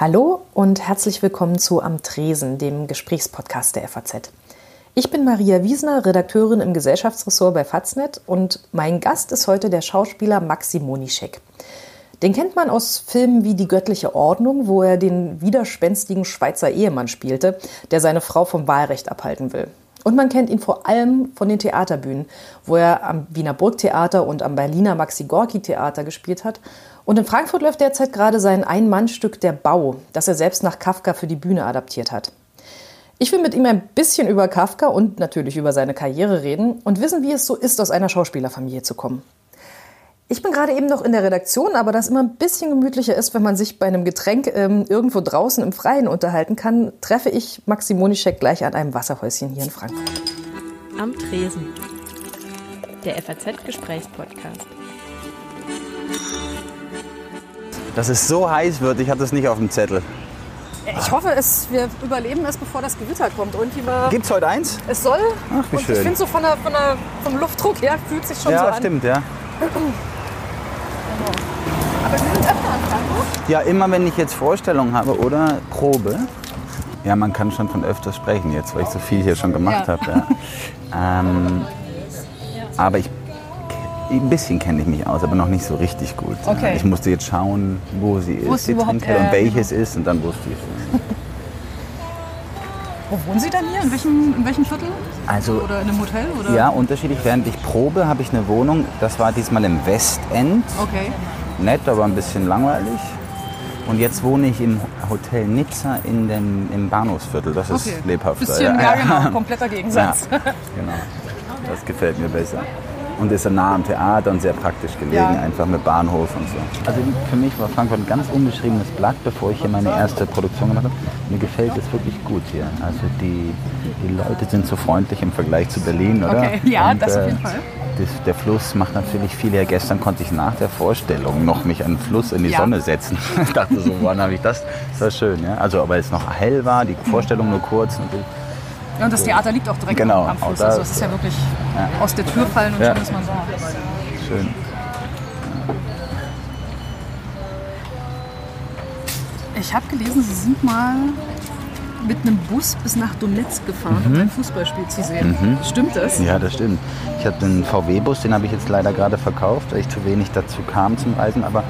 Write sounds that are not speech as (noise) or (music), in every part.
Hallo und herzlich willkommen zu Am Tresen, dem Gesprächspodcast der FAZ. Ich bin Maria Wiesner, Redakteurin im Gesellschaftsressort bei Faznet und mein Gast ist heute der Schauspieler Maxi Monischek. Den kennt man aus Filmen wie Die göttliche Ordnung, wo er den widerspenstigen Schweizer Ehemann spielte, der seine Frau vom Wahlrecht abhalten will. Und man kennt ihn vor allem von den Theaterbühnen, wo er am Wiener Burgtheater und am Berliner Maxi Gorki Theater gespielt hat. Und in Frankfurt läuft derzeit gerade sein Ein-Mann-Stück Der Bau, das er selbst nach Kafka für die Bühne adaptiert hat. Ich will mit ihm ein bisschen über Kafka und natürlich über seine Karriere reden und wissen, wie es so ist, aus einer Schauspielerfamilie zu kommen. Ich bin gerade eben noch in der Redaktion, aber das immer ein bisschen gemütlicher ist, wenn man sich bei einem Getränk ähm, irgendwo draußen im Freien unterhalten kann, treffe ich Maxi Monischek gleich an einem Wasserhäuschen hier in Frankfurt. Am Tresen. Der FAZ-Gesprächspodcast. Dass es so heiß wird, ich hatte es nicht auf dem Zettel. Ich hoffe, es, wir überleben es, bevor das Gewitter kommt. War, Gibt's heute eins? es soll. Ach, wie und schön. ich finde so von der, von der, vom Luftdruck her fühlt sich schon so Ja, an. stimmt, ja. Aber wir sind öfter an Frankfurt. Ja, immer wenn ich jetzt Vorstellungen habe oder Probe. Ja, man kann schon von öfters sprechen jetzt, weil ich so viel hier schon gemacht Ja. habe. Ja. (laughs) ähm, aber ich, ein bisschen kenne ich mich aus, aber noch nicht so richtig gut. ja. Okay. Ich musste jetzt schauen, wo sie Wo ist, sie die Trinkhalle, äh, und welches ist und dann wusste ich es. (laughs) Wo wohnen Sie denn hier? In welchem, in welchem Viertel? Also Oder in einem Hotel? Oder? ja, unterschiedlich. Während ich probe, habe ich eine Wohnung. Das war diesmal im Westend. Okay. nett, aber ein bisschen langweilig. Und jetzt wohne ich im Hotel Nizza in dem, im Bahnhofsviertel. Das ist okay. lebhafter. Bisschen, ja, (laughs) genau. Kompletter Gegensatz. Ja, genau. Das gefällt mir besser. Und ist ja nah am Theater und sehr praktisch gelegen, Ja. einfach mit Bahnhof und so. Also für mich war Frankfurt ein ganz unbeschriebenes Blatt, bevor ich hier meine erste Produktion gemacht habe. Mir gefällt es wirklich gut hier. Also die, die Leute sind so freundlich im Vergleich zu Berlin, oder? Okay, ja, das auf äh, jeden Fall. das, der Fluss macht natürlich viel her. Gestern konnte ich nach der Vorstellung noch mich an den Fluss in die Ja. Sonne setzen. (laughs) Ich dachte so, wann habe ich das? Das war schön, ja. Also, aber es noch hell war, die Vorstellung nur kurz. Natürlich. Ja, und das Theater liegt auch direkt Genau, am Fluss. da- Also es ist ja wirklich aus der Tür fallen und Ja. schon ist man so. Schön. Ich habe gelesen, Sie sind mal mit einem Bus bis nach Donetsk gefahren, um ein Fußballspiel zu sehen. Stimmt das? Ja, das stimmt. Ich habe den VW-Bus, den habe ich jetzt leider gerade verkauft, weil ich zu wenig dazu kam zum Reisen. Aber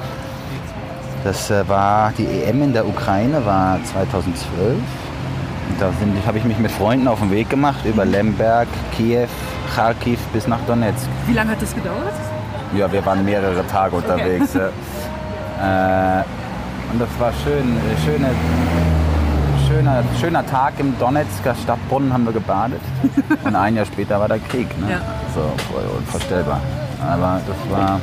das äh, war die EM in der Ukraine, war 2012. Da habe ich mich mit Freunden auf den Weg gemacht über Lemberg, Kiew, Kharkiv bis nach Donetsk. Wie lange hat das gedauert? Ja, wir waren mehrere Tage unterwegs. ja. (laughs) Äh, und das war schön, äh, schöne, schöner, schöner Tag im Donetsker Stadtbrunnen haben wir gebadet. (laughs) Und ein Jahr später war der Krieg. Ne? Ja. So, voll unvorstellbar. Aber das war,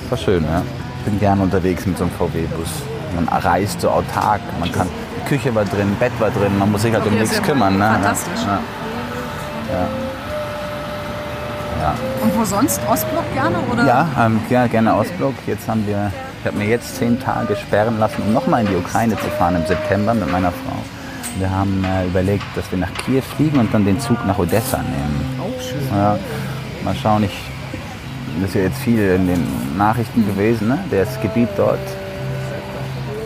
das war schön. Ja. Bin gern unterwegs mit so einem VW-Bus. Man reist so autark. Man kann, Küche war drin, Bett war drin. Man muss sich halt um nichts kümmern. Ne? fantastisch. Ja. Ja. Ja. Und wo sonst? Ostblock gerne? Oder? Ja, ähm, ja, gerne Ostblock. Jetzt haben wir, ich habe mir jetzt zehn Tage sperren lassen, um nochmal in die Ukraine zu fahren im September mit meiner Frau. Wir haben äh, überlegt, dass wir nach Kiew fliegen und dann den Zug nach Odessa nehmen. Auch schön. Ja, mal schauen, ich, das ist ja jetzt viel in den Nachrichten gewesen, ne? das Gebiet dort.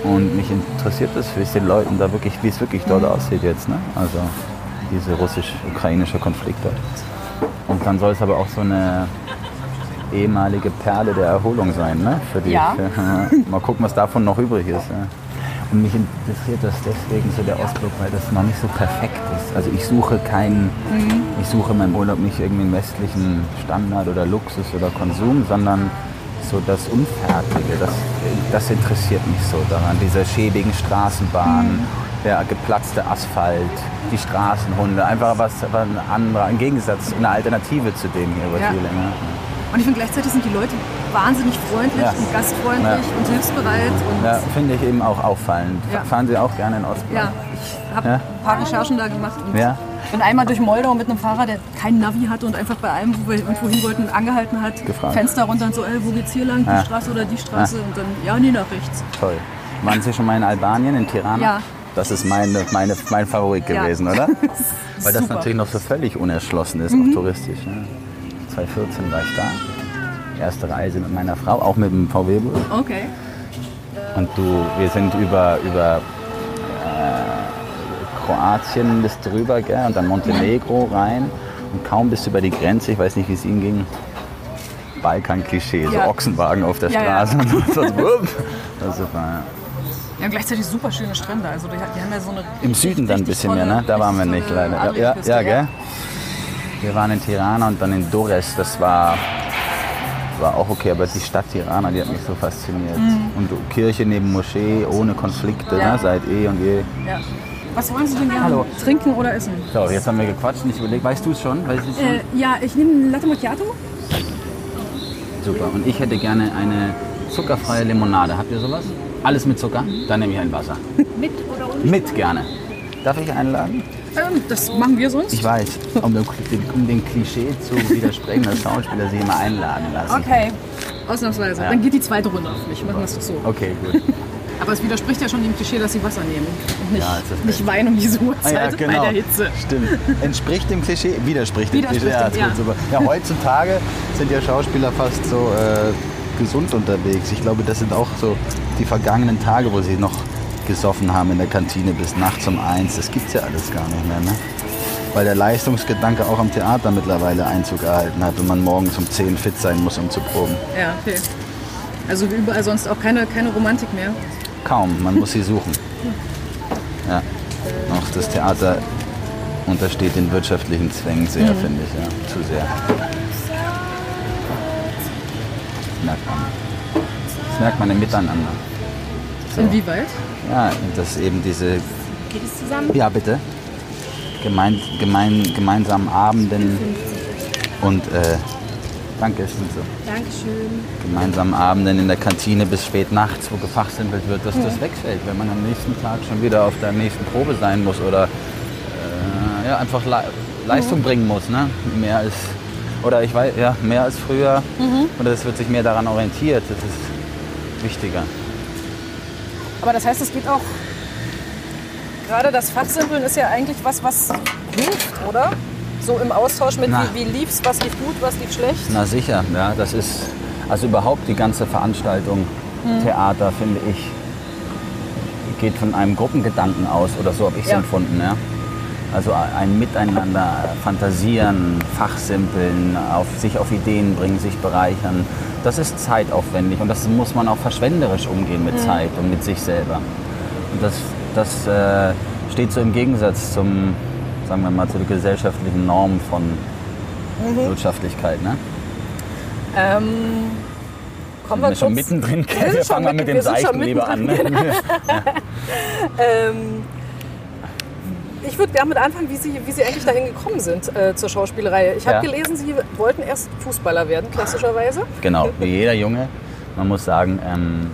Und mich interessiert es, wie es den Leuten da wirklich, wie es wirklich dort aussieht jetzt. Ne? Also dieser russisch-ukrainische Konflikt dort. Und dann soll es aber auch so eine ehemalige Perle der Erholung sein, ne? Für die, Ja. Für, (laughs) mal gucken, was davon noch übrig ist. Ja. Und mich interessiert das deswegen so der Ostblock, weil das noch nicht so perfekt ist. Also ich suche keinen, ich suche in meinem Urlaub nicht irgendwie einen westlichen Standard oder Luxus oder Konsum, sondern so das Unfertige, das, das interessiert mich so daran. Diese schäbigen Straßenbahnen, der geplatzte Asphalt, die Straßenhunde, einfach was was ein anderer, ein Gegensatz, eine Alternative zu dem hier über Ja. länger. Und ich finde gleichzeitig sind die Leute wahnsinnig freundlich Ja. und gastfreundlich Ja. und hilfsbereit. Und Ja, finde ich eben auch auffallend. Ja. Fahren Sie auch gerne in Ostblock? Ja, ich habe ein paar Recherchen da gemacht und Ja? Bin einmal durch Moldau mit einem Fahrer, der kein Navi hatte und einfach bei allem, wo wir irgendwo hin wollten, angehalten hat, Gefragt. Fenster runter und so, ey, wo geht's hier lang, die Ja. Straße oder die Straße und dann, ja, nee, nach rechts. Toll. Waren Sie schon mal in Albanien, in Tirana? Ja. Das ist meine, meine, mein Favorit Ja. gewesen, oder? (laughs) Weil das natürlich noch so völlig unerschlossen ist, Mhm. auch touristisch. Ne? 2014 war ich da. Erste Reise mit meiner Frau, auch mit dem VW-Bus. Okay. Und du, wir sind über, über äh, Kroatien bis drüber, gell? und dann Montenegro rein. Und kaum bist du über die Grenze, ich weiß nicht, wie es ihnen ging, Balkan-Klischee, Ja. so Ochsenwagen auf der Ja, ja. Straße. (laughs) Und so, wupp. das ist, ja. Ja, gleichzeitig super schöne Strände. Also die, die haben ja so eine Im Süden dann ein bisschen mehr, ne? Da waren wir nicht leider. Ja, ja, ja, gell? Wir waren in Tirana und dann in Dores. Das war, war auch okay, aber die Stadt Tirana, die hat mich so fasziniert. Und Kirche neben Moschee, ohne Konflikte, Mhm. Ja. ne? seit eh und je. Ja. Was wollen Sie denn gerne? Hallo. Trinken oder essen? So, jetzt haben wir gequatscht und ich überlege, weißt du es schon? Weißt schon? Äh, ja, ich nehme einen Latte Macchiato. Super. Und ich hätte gerne eine zuckerfreie Limonade. Habt ihr sowas? Alles mit Zucker? Dann nehme ich ein Wasser. (laughs) Mit oder ohne? Mit gerne. Darf ich einladen? Ähm, das machen wir sonst. Ich weiß, um dem, um dem Klischee zu widersprechen, dass Schauspieler sich immer einladen lassen. Okay. Ausnahmsweise. Ja. Dann geht die zweite Runde auf mich. Machen wir es doch so. Okay, gut. Aber es widerspricht ja schon dem Klischee, dass sie Wasser nehmen. Und nicht, Ja, nicht Wein um diese Uhrzeit (laughs) bei der Hitze. Stimmt. Entspricht dem Klischee, widerspricht dem Widerspricht Klischee. Ja, dem, ja. ja, heutzutage sind ja Schauspieler fast so äh, gesund unterwegs. Ich glaube, das sind auch so die vergangenen Tage, wo sie noch gesoffen haben in der Kantine bis nachts um eins. Das gibt's ja alles gar nicht mehr, ne? Weil der Leistungsgedanke auch am Theater mittlerweile Einzug erhalten hat und man morgens um 10 fit sein muss, um zu proben. Ja, okay. Also wie überall sonst auch keine, keine Romantik mehr. Kaum, man muss sie suchen. Ja. Auch das Theater untersteht den wirtschaftlichen Zwängen sehr, finde ich, ja. Zu sehr. Das merkt man. Das merkt man im Miteinander. So. Inwieweit? Ja, dass eben diese, Geht es zusammen? ja bitte, gemein, gemein, gemeinsamen Abenden und, äh, danke, es sind so Dankeschön. gemeinsamen Abenden in der Kantine bis spät nachts, wo gefachsimpelt wird, dass das wegfällt, wenn man am nächsten Tag schon wieder auf der nächsten Probe sein muss oder äh, ja, einfach Le Leistung bringen muss. Ne? Mehr als, oder ich weiß, ja, mehr als früher. Oder es wird sich mehr daran orientiert. Das ist wichtiger. Aber das heißt, es geht auch. Gerade das Fachsimpeln ist ja eigentlich was, was hilft, oder? So im Austausch mit, Na. wie, wie lief's, was lief gut, was lief schlecht. Na sicher, ja, das ist, also überhaupt die ganze Veranstaltung, Theater, finde ich, geht von einem Gruppengedanken aus oder so habe ich es Ja. empfunden. Ja? Also ein Miteinander, fantasieren, fachsimpeln, auf, sich auf Ideen bringen, sich bereichern. Das ist zeitaufwendig und das muss man auch verschwenderisch umgehen mit Zeit und mit sich selber. Und das, das äh, steht so im Gegensatz zum, sagen wir mal, zu den gesellschaftlichen Normen von Wirtschaftlichkeit. Ne? Ähm, kommen wir wir schon mittendrin? Wir Wir schon fangen mal mit dem Seichten lieber an. Ne? (laughs) Ähm, ich würde gerne mit anfangen, wie Sie, wie Sie eigentlich dahin gekommen sind äh, zur Schauspielerei. Ich habe Ja. gelesen, Sie wollten erst Fußballer werden, klassischerweise. Genau, wie jeder Junge. Man muss sagen, ähm,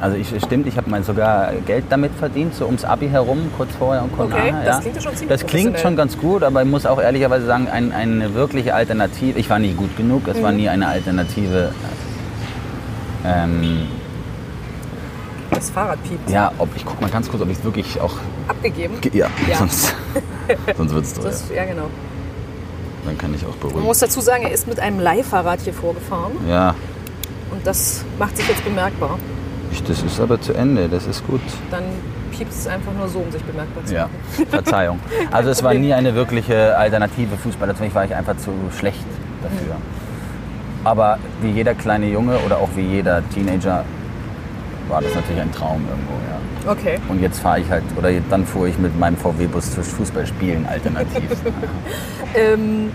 also ich, stimmt, ich habe mal sogar Geld damit verdient, so ums Abi herum, kurz vorher und kurz Okay, nachher. das ja. klingt ja schon ziemlich Das klingt schon ganz gut, aber ich muss auch ehrlicherweise sagen, ein, eine wirkliche Alternative, ich war nie gut genug, es war Mhm. nie eine Alternative. Ähm, Das Fahrrad piept. ja, ob, ich guck mal ganz kurz, ob ich es wirklich auch. Abgegeben. ge- Ja, Ja. sonst, (laughs) sonst wird es teuer. Ja, genau. Dann kann ich auch Man beruhigen. muss dazu sagen, er ist mit einem Leihfahrrad hier vorgefahren Ja, und das macht sich jetzt bemerkbar. Das ist aber zu Ende, das ist gut. Dann piept es einfach nur so, um sich bemerkbar zu Ja, machen. (laughs) Verzeihung. Also es war nie eine wirkliche Alternative Fußball. Für mich war ich einfach zu schlecht dafür. Aber wie jeder kleine Junge oder auch wie jeder Teenager war das natürlich ein Traum irgendwo, ja. Okay. Und jetzt fahre ich halt, oder dann fuhr ich mit meinem VW-Bus zu Fußballspielen alternativ. (laughs) Ähm,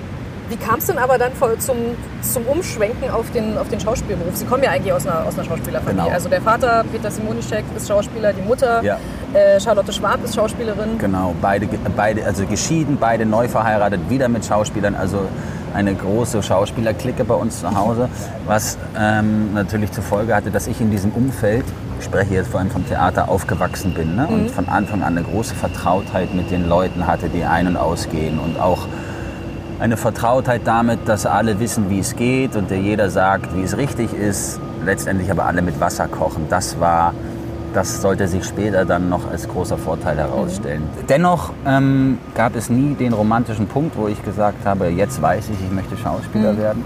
wie kam es denn aber dann zum, zum Umschwenken auf den, auf den Schauspielberuf? Sie kommen ja eigentlich aus einer, aus einer Schauspielerfamilie. Genau. Also der Vater, Peter Simonischek, ist Schauspieler, die Mutter, Ja. äh, Charlotte Schwab ist Schauspielerin. Genau, beide, beide, also geschieden, beide neu verheiratet, wieder mit Schauspielern, also eine große Schauspielerklicke bei uns zu Hause, was ähm, natürlich zur Folge hatte, dass ich in diesem Umfeld, ich spreche jetzt vor allem vom Theater, aufgewachsen bin ne? und von Anfang an eine große Vertrautheit mit den Leuten hatte, die ein- und ausgehen und auch eine Vertrautheit damit, dass alle wissen, wie es geht und der jeder sagt, wie es richtig ist, letztendlich aber alle mit Wasser kochen. Das war, das sollte sich später dann noch als großer Vorteil herausstellen. Dennoch ähm, gab es nie den romantischen Punkt, wo ich gesagt habe, jetzt weiß ich, ich möchte Schauspieler werden.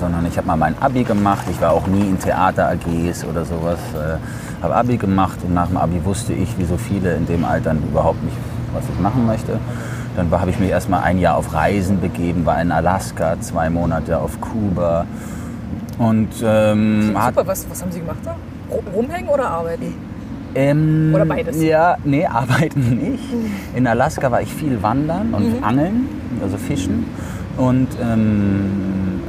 Sondern ich habe mal mein Abi gemacht. Ich war auch nie in Theater-AGs oder sowas. Äh, Habe Abi gemacht und nach dem Abi wusste ich, wie so viele in dem Alter überhaupt nicht, was ich machen möchte. Dann habe ich mich erstmal ein Jahr auf Reisen begeben, war in Alaska, zwei Monate auf Kuba. Und ähm, Super, was, was haben Sie gemacht da? Ru- Rumhängen oder arbeiten? ähm, Oder beides? Ja, nee, (laughs) arbeiten nicht. In Alaska war ich viel wandern und angeln, also fischen. Und ähm,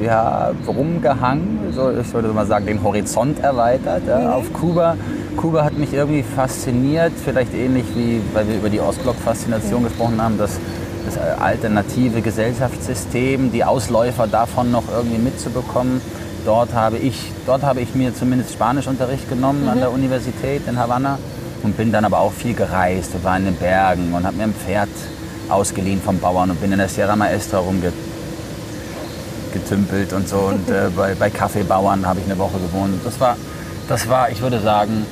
äh, ja, rumgehangen, so, ich würde mal sagen, den Horizont erweitert. Ja. Auf Kuba. Kuba hat mich irgendwie fasziniert, vielleicht ähnlich wie, weil wir über die Ostblock-Faszination gesprochen haben, dass das alternative Gesellschaftssystem, die Ausläufer davon noch irgendwie mitzubekommen. Dort habe ich, dort habe ich mir zumindest Spanischunterricht genommen an der Universität in Havanna und bin dann aber auch viel gereist und war in den Bergen und habe mir ein Pferd ausgeliehen vom Bauern und bin in der Sierra Maestra rumge getümpelt und so. Und äh, bei, bei Kaffeebauern habe ich eine Woche gewohnt. Das war, das war, ich würde sagen,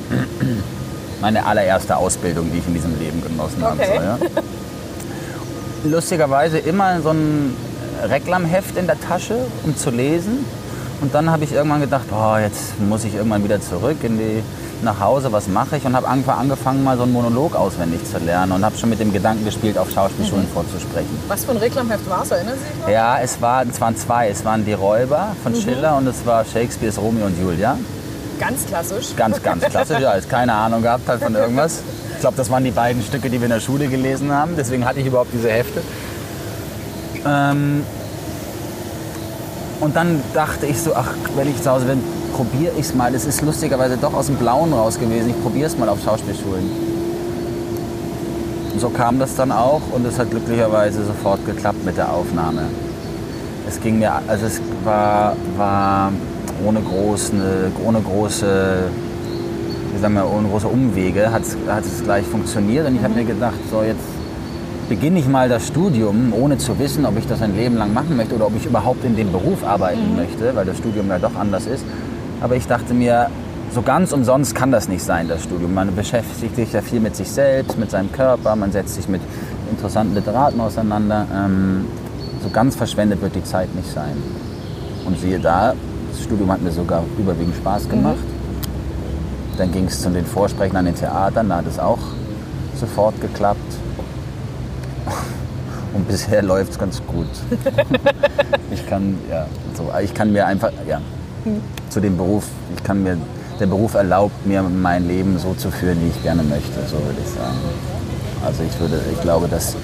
meine allererste Ausbildung, die ich in diesem Leben genossen habe. Okay. So, ja. Lustigerweise immer so ein Reklamheft in der Tasche, um zu lesen. Und dann habe ich irgendwann gedacht, oh, jetzt muss ich irgendwann wieder zurück in die, nach Hause, was mache ich? Und habe einfach angefangen, mal so einen Monolog auswendig zu lernen und habe schon mit dem Gedanken gespielt, auf Schauspielschulen vorzusprechen. Was für ein Reklamheft war es? Erinnern Sie sich noch? Ja, es, war, es waren zwei. Es waren die Räuber von Schiller und es war Shakespeares Romeo und Julia. Ganz klassisch. Ganz, ganz klassisch. Ja, ist keine Ahnung gehabt halt von irgendwas. Ich glaube, das waren die beiden Stücke, die wir in der Schule gelesen haben. Deswegen hatte ich überhaupt diese Hefte. Ähm, und dann dachte ich so, ach, wenn ich zu Hause bin, probiere ich es mal. Das ist lustigerweise doch aus dem Blauen raus gewesen. Ich probiere es mal auf Schauspielschulen. Und so kam das dann auch und es hat glücklicherweise sofort geklappt mit der Aufnahme. Es ging mir, also es war, war ohne, groß, ohne große, wie sagen wir, ohne große Umwege hat es, gleich funktioniert und ich habe mir gedacht, so jetzt beginne ich mal das Studium, ohne zu wissen, ob ich das ein Leben lang machen möchte oder ob ich überhaupt in dem Beruf arbeiten möchte, weil das Studium ja doch anders ist. Aber ich dachte mir, so ganz umsonst kann das nicht sein, das Studium. Man beschäftigt sich ja viel mit sich selbst, mit seinem Körper, man setzt sich mit interessanten Literaten auseinander. Ähm, so ganz verschwendet wird die Zeit nicht sein. Und siehe da, das Studium hat mir sogar überwiegend Spaß gemacht. Dann ging es zu den Vorsprechen an den Theatern, da hat es auch sofort geklappt. (laughs) Und bisher läuft es ganz gut. (laughs) ich kann, ja, so, ich kann mir einfach, ja, zu dem Beruf, ich kann mir, der Beruf erlaubt mir mein Leben so zu führen, wie ich gerne möchte, so würde ich sagen. Also ich würde, ich glaube, dass,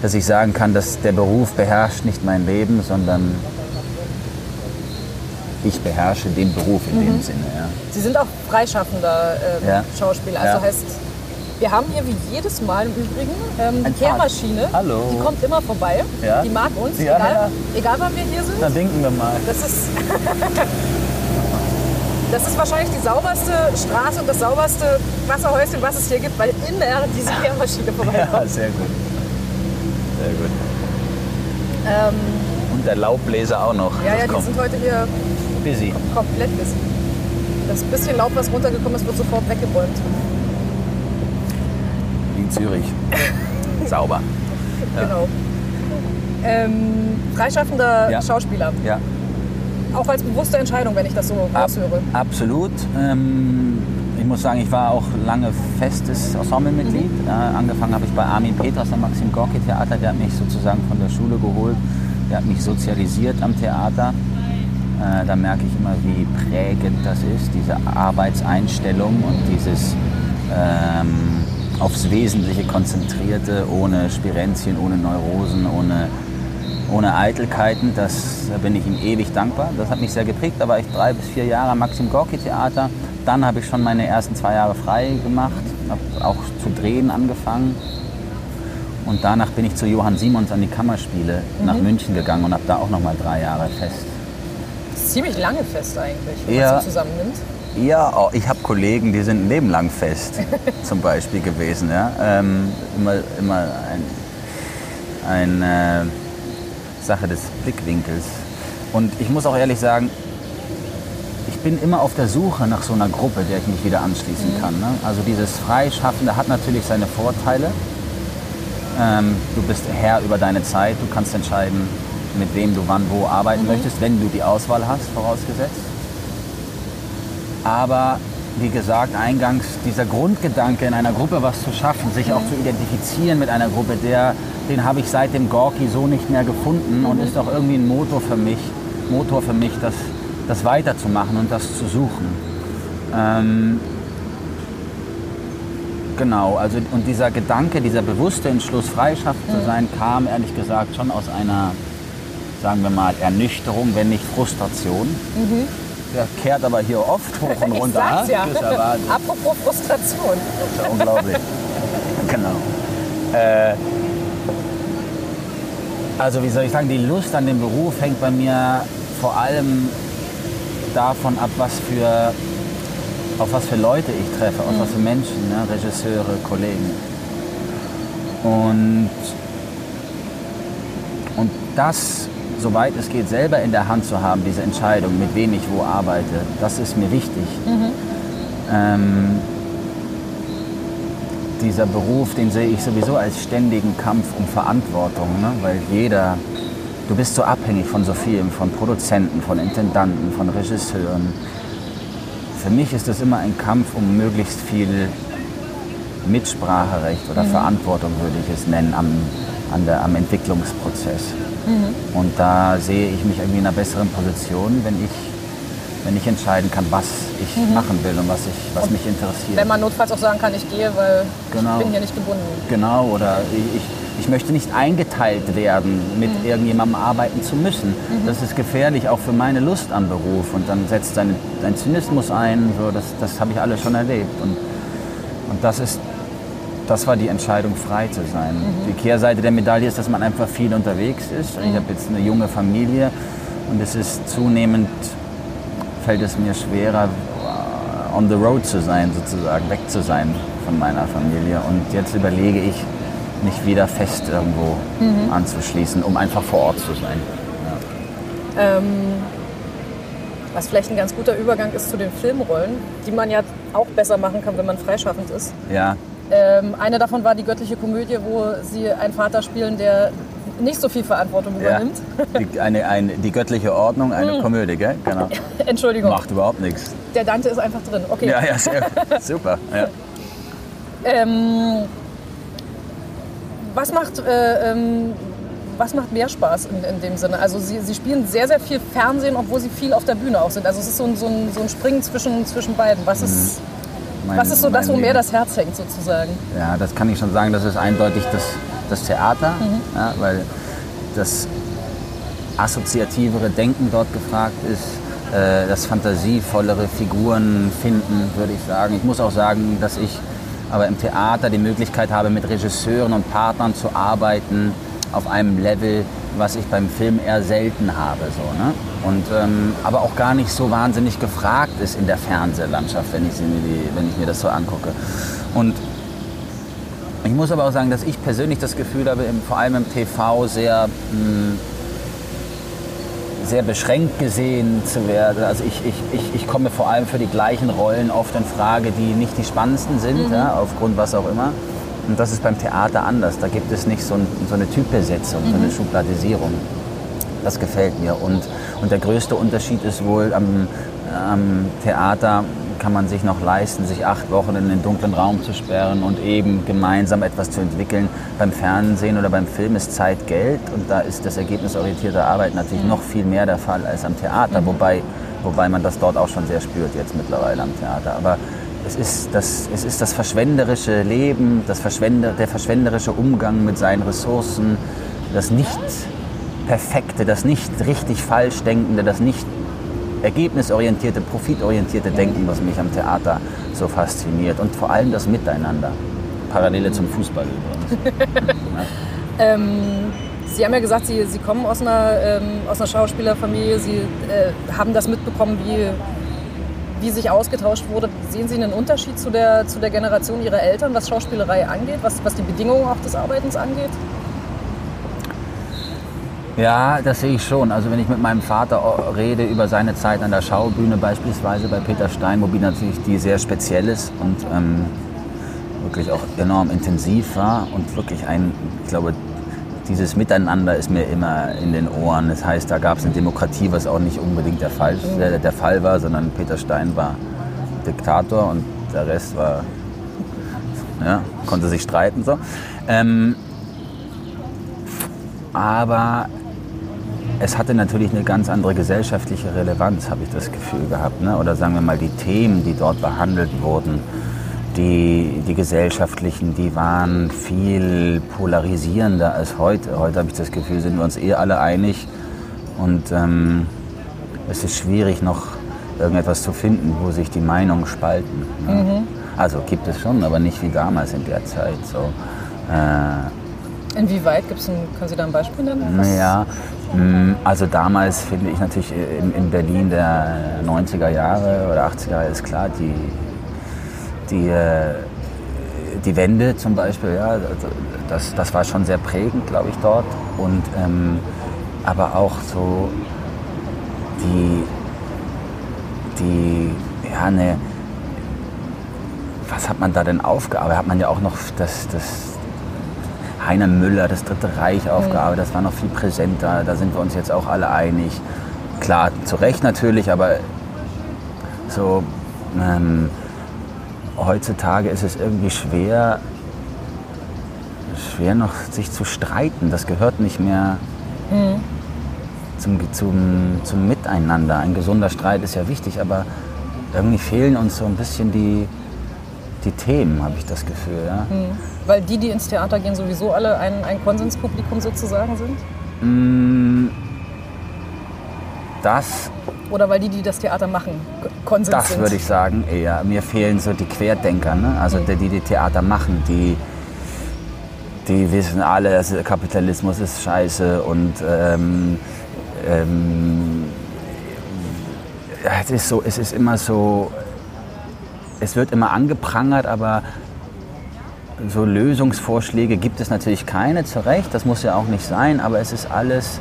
dass ich sagen kann, dass der Beruf beherrscht nicht mein Leben, sondern ich beherrsche den Beruf in dem Sinne. Ja. Sie sind auch freischaffender ähm, Ja. Schauspieler. Also Ja. heißt, wir haben hier wie jedes Mal im Übrigen ähm, die Kehrmaschine. Hallo. Die kommt immer vorbei. Ja. Die mag uns, Ja, egal, ja. egal wann wir hier sind. Dann winken wir mal. Das ist, (laughs) das ist wahrscheinlich die sauberste Straße und das sauberste Wasserhäuschen, was es hier gibt, weil immer diese Kehrmaschine (laughs) vorbeikommt. Ja, sehr gut. Sehr gut. Ähm, Und der Laubbläser auch noch. ja, Das ja, die kommt. sind heute hier busy. komplett busy. Das bisschen Laub, was runtergekommen ist, wird sofort weggeräumt. Wie in Zürich. (laughs) Sauber. Genau. Ähm, freischaffender Ja. Schauspieler. Ja. Auch als bewusste Entscheidung, wenn ich das so Ab, raushöre. absolut. Ähm, ich muss sagen, ich war auch lange festes Ensemblemitglied. Äh, angefangen habe ich bei Armin Peters am Maxim Gorki Theater. Der hat mich sozusagen von der Schule geholt. Der hat mich sozialisiert am Theater. Äh, da merke ich immer, wie prägend das ist, diese Arbeitseinstellung und dieses ähm, aufs Wesentliche konzentrierte, ohne Spirenzchen, ohne Neurosen, ohne ohne Eitelkeiten. Das da bin ich ihm ewig dankbar. Das hat mich sehr geprägt. Da war ich drei bis vier Jahre am Maxim Gorki Theater. Dann habe ich schon meine ersten zwei Jahre frei gemacht, habe auch zu drehen angefangen. Und danach bin ich zu Johann Simons an die Kammerspiele nach München gegangen und habe da auch noch mal drei Jahre fest. Ziemlich lange fest eigentlich, wenn Ja. man sie zusammennimmt. Ja, oh, ich habe Kollegen, die sind ein Leben lang fest, (laughs) zum Beispiel gewesen. Ja? Ähm, immer immer ein, eine Sache des Blickwinkels. Und ich muss auch ehrlich sagen, ich bin immer auf der Suche nach so einer Gruppe, der ich mich wieder anschließen kann. Ne? Also dieses Freischaffende hat natürlich seine Vorteile. Ähm, du bist Herr über deine Zeit, du kannst entscheiden, mit wem du wann wo arbeiten möchtest, wenn du die Auswahl hast, vorausgesetzt. Aber wie gesagt, eingangs dieser Grundgedanke, in einer Gruppe was zu schaffen, sich auch zu identifizieren mit einer Gruppe, der, den habe ich seit dem Gorki so nicht mehr gefunden und ist auch irgendwie ein Motor für mich, Motor für mich, das, das weiterzumachen und das zu suchen. Ähm, genau, also und dieser Gedanke, dieser bewusste Entschluss, freischaffend zu sein, kam ehrlich gesagt schon aus einer, sagen wir mal, Ernüchterung, wenn nicht Frustration. Der kehrt aber hier oft hoch und (laughs) runter. sag's ja. Ja. Apropos Frustration. Das ist ja unglaublich. genau. Äh, also wie soll ich sagen, die Lust an dem Beruf hängt bei mir vor allem davon ab, was für, auf was für Leute ich treffe, auf was für Menschen, ne? Regisseure, Kollegen. Und, und das, soweit es geht, selber in der Hand zu haben, diese Entscheidung, mit wem ich wo arbeite, das ist mir wichtig. Ähm, dieser Beruf, den sehe ich sowieso als ständigen Kampf um Verantwortung, ne? weil jeder, du bist so abhängig von so vielem, von Produzenten, von Intendanten, von Regisseuren. Für mich ist es immer ein Kampf um möglichst viel Mitspracherecht oder Verantwortung, würde ich es nennen, am, an der, am Entwicklungsprozess. Und da sehe ich mich irgendwie in einer besseren Position, wenn ich, wenn ich entscheiden kann, was ich machen will und was, ich, was mich interessiert. Wenn man notfalls auch sagen kann, ich gehe, weil Genau. ich bin hier nicht gebunden. Genau, oder ich, ich möchte nicht eingeteilt werden, mit irgendjemandem arbeiten zu müssen. Das ist gefährlich auch für meine Lust am Beruf und dann setzt dein, dein Zynismus ein, so, das, das habe ich alles schon erlebt. Und, und das, ist, das war die Entscheidung, frei zu sein. Die Kehrseite der Medaille ist, dass man einfach viel unterwegs ist. Ich habe jetzt eine junge Familie und es ist zunehmend, fällt es mir schwerer, on the road zu sein, sozusagen, weg zu sein von meiner Familie. Und jetzt überlege ich, mich wieder fest irgendwo anzuschließen, um einfach vor Ort zu sein. Ähm, was vielleicht ein ganz guter Übergang ist zu den Filmrollen, die man ja auch besser machen kann, wenn man freischaffend ist. Ja, Ähm, eine davon war die göttliche Komödie, wo sie einen Vater spielen, der nicht so viel Verantwortung ja. übernimmt. Die, eine, eine, die göttliche Ordnung, eine Komödie, gell? Genau. (laughs) Entschuldigung, Macht überhaupt nichts. der Dante ist einfach drin. Okay. Ja, ja, sehr, (laughs) super. Ja. Ähm, was macht äh, ähm, was macht mehr Spaß in, in dem Sinne? Also sie, sie spielen sehr, sehr viel Fernsehen, obwohl sie viel auf der Bühne auch sind. Also es ist so ein, so ein, so ein Springen zwischen, zwischen beiden. Was ist, Mein- was ist so das, wo mehr das Herz hängt sozusagen? Ja, das kann ich schon sagen, das ist eindeutig das, das Theater, ja, weil das assoziativere Denken dort gefragt ist, äh, das fantasievollere Figuren finden, würde ich sagen. Ich muss auch sagen, dass ich aber im Theater die Möglichkeit habe, mit Regisseuren und Partnern zu arbeiten auf einem Level, was ich beim Film eher selten habe. So, ne? und, ähm, aber auch gar nicht so wahnsinnig gefragt ist in der Fernsehlandschaft, wenn ich, sie mir, die, wenn ich mir das so angucke. Und ich muss aber auch sagen, dass ich persönlich das Gefühl habe, im, vor allem im TV sehr, mh, sehr beschränkt gesehen zu werden. Also ich, ich, ich, ich komme vor allem für die gleichen Rollen oft in Frage, die nicht die spannendsten sind, ja, aufgrund was auch immer. Und das ist beim Theater anders. Da gibt es nicht so, ein, so eine Typbesetzung, so eine Schubladisierung. Das gefällt mir. Und, und der größte Unterschied ist wohl, am, am Theater kann man sich noch leisten, sich acht Wochen in den dunklen Raum zu sperren und eben gemeinsam etwas zu entwickeln. Beim Fernsehen oder beim Film ist Zeit Geld und da ist das ergebnisorientierte Arbeiten natürlich noch viel mehr der Fall als am Theater, wobei, wobei man das dort auch schon sehr spürt jetzt mittlerweile am Theater. Aber es ist das, es ist das verschwenderische Leben, das Verschwender, der verschwenderische Umgang mit seinen Ressourcen, das nicht perfekte, das nicht richtig falsch denkende, das nicht ergebnisorientierte, profitorientierte Denken, was mich am Theater so fasziniert. Und vor allem das Miteinander. Parallele zum Fußball übrigens. (laughs) Ähm, Sie haben ja gesagt, Sie, Sie kommen aus einer, ähm, aus einer Schauspielerfamilie, Sie äh, haben das mitbekommen, wie, wie sich ausgetauscht wurde. Sehen Sie einen Unterschied zu der, zu der Generation Ihrer Eltern, was Schauspielerei angeht, was, was die Bedingungen auch des Arbeitens angeht? Ja, das sehe ich schon. Also wenn ich mit meinem Vater rede über seine Zeit an der Schaubühne, beispielsweise bei Peter Stein, wobei natürlich die sehr speziell ist und ähm, wirklich auch enorm intensiv war und wirklich ein, ich glaube, dieses Miteinander ist mir immer in den Ohren. Das heißt, da gab es eine Demokratie, was auch nicht unbedingt der Fall, äh, der Fall war, sondern Peter Stein war Diktator und der Rest war, ja, konnte sich streiten so. Ähm, aber es hatte natürlich eine ganz andere gesellschaftliche Relevanz, habe ich das Gefühl gehabt. Ne? Oder sagen wir mal, die Themen, die dort behandelt wurden, die, die gesellschaftlichen, die waren viel polarisierender als heute. Heute habe ich das Gefühl, sind wir uns eh alle einig und ähm, es ist schwierig noch irgendetwas zu finden, wo sich die Meinungen spalten. Ne? Mhm. Also gibt es schon, aber nicht wie damals in der Zeit. So. Äh, Inwieweit? Gibt's ein, können Sie da ein Beispiel nennen? Naja, mh, also damals finde ich natürlich in, in Berlin der 90er Jahre oder 80er Jahre ist klar, die, die, äh, die Wende zum Beispiel, ja, also das, das war schon sehr prägend, glaube ich, dort. Und, ähm, aber auch so die, die, ja, eine, was hat man da denn aufgearbeitet? Hat man ja auch noch das, das Heiner Müller, das Dritte Reich aufgearbeitet, das war noch viel präsenter, da sind wir uns jetzt auch alle einig. Klar, zu Recht natürlich, aber so ähm, heutzutage ist es irgendwie schwer, schwer noch sich zu streiten. Das gehört nicht mehr zum, zum, zum Miteinander. Ein gesunder Streit ist ja wichtig, aber irgendwie fehlen uns so ein bisschen die, die Themen, habe ich das Gefühl. Ja? Weil die, die ins Theater gehen, sowieso alle ein, ein Konsenspublikum sozusagen sind? Mm, Das, Oder weil die, die das Theater machen, Konsens das sind? würde ich sagen eher. Mir fehlen so die Querdenker, ne? also die, die die Theater machen, die, die wissen alle, dass Kapitalismus ist scheiße und ähm, ähm, es ist so, es ist immer so, es wird immer angeprangert, aber so Lösungsvorschläge gibt es natürlich keine, zu Recht, das muss ja auch nicht sein, aber es ist alles,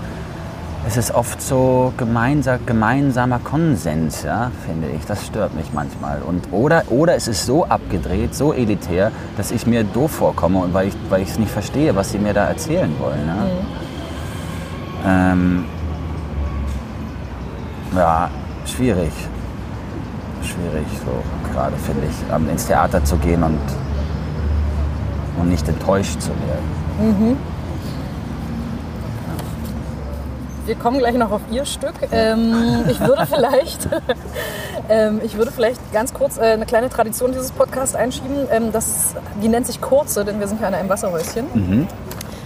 es ist oft so gemeinsa gemeinsamer Konsens, ja, finde ich. Das stört mich manchmal. Und, oder, oder es ist so abgedreht, so elitär, dass ich mir doof vorkomme, und weil ich weil es nicht verstehe, was sie mir da erzählen wollen. Ja, ähm, ja schwierig. Schwierig, so gerade finde ich, ins Theater zu gehen und, und nicht enttäuscht zu werden. Wir kommen gleich noch auf Ihr Stück. Ähm, ich würde (laughs) vielleicht, (laughs) ähm, ich würde vielleicht ganz kurz äh, eine kleine Tradition dieses Podcasts einschieben. Ähm, das, die nennt sich kurze, denn wir sind ja in einem Wasserhäuschen.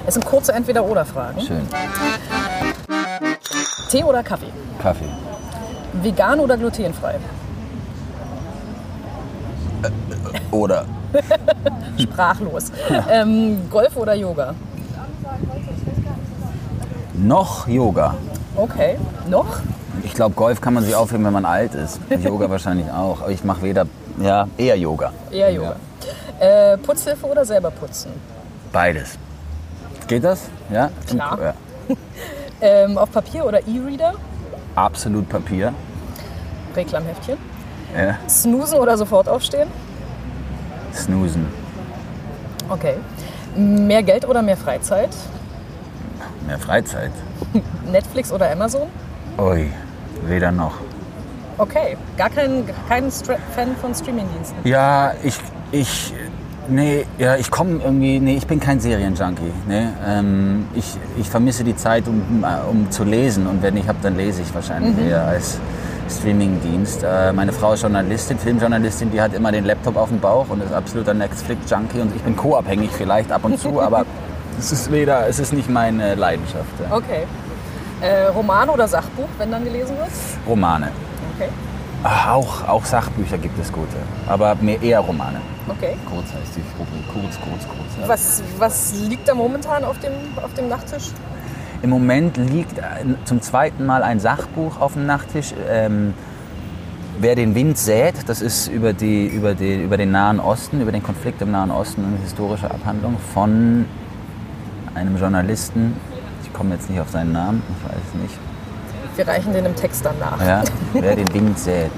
Es sind kurze Entweder-Oder-Fragen. Schön. Tee oder Kaffee? Kaffee. Vegan oder glutenfrei? Oder (laughs) Sprachlos. ähm, Golf oder Yoga? Noch Yoga. Okay. Noch? Ich glaube, Golf kann man sich aufheben, wenn man alt ist. (laughs) Yoga wahrscheinlich auch. Aber ich mache weder, ja, eher Yoga. Eher Yoga. Äh, Putzhilfe oder selber putzen? Beides. Geht das? Ja? Klar. Ja. (laughs) Ähm, auf Papier oder E-Reader? Absolut Papier. Reklamheftchen. Ja. Snoosen oder sofort aufstehen? Snoosen. Okay. Mehr Geld oder mehr Freizeit? Mehr Freizeit. (laughs) Netflix oder Amazon? Ui, weder noch. Okay. Gar kein, kein Stra Fan von Streamingdiensten. Ja, ich, ich, nee, ja, ich komme irgendwie, nee, ich bin kein Serienjunkie. Nee, ähm, ich, ich vermisse die Zeit, um, um zu lesen und wenn ich habe, dann lese ich wahrscheinlich eher als Streamingdienst. Äh, meine Frau ist Journalistin, Filmjournalistin, die hat immer den Laptop auf dem Bauch und ist absoluter Netflix-Junkie und ich bin co-abhängig vielleicht ab und zu, (laughs) aber es ist weder, es ist nicht meine Leidenschaft. Ja. Okay. Äh, Roman oder Sachbuch, wenn dann gelesen wird? Romane. Okay. Ach, auch, auch Sachbücher gibt es gute, aber mehr eher Romane. Okay. Kurz heißt die Rubrik, kurz, kurz, kurz. Ja. Was, was liegt da momentan auf dem, auf dem Nachttisch? Im Moment liegt äh, zum zweiten Mal ein Sachbuch auf dem Nachttisch. Ähm, Wer den Wind sät, das ist über, die, über, die, über den Nahen Osten, über den Konflikt im Nahen Osten, eine historische Abhandlung von einem Journalisten. Ich komme jetzt nicht auf seinen Namen, ich weiß nicht. Wir reichen den im Text dann nach. Ja, (laughs) wer den Wind sät.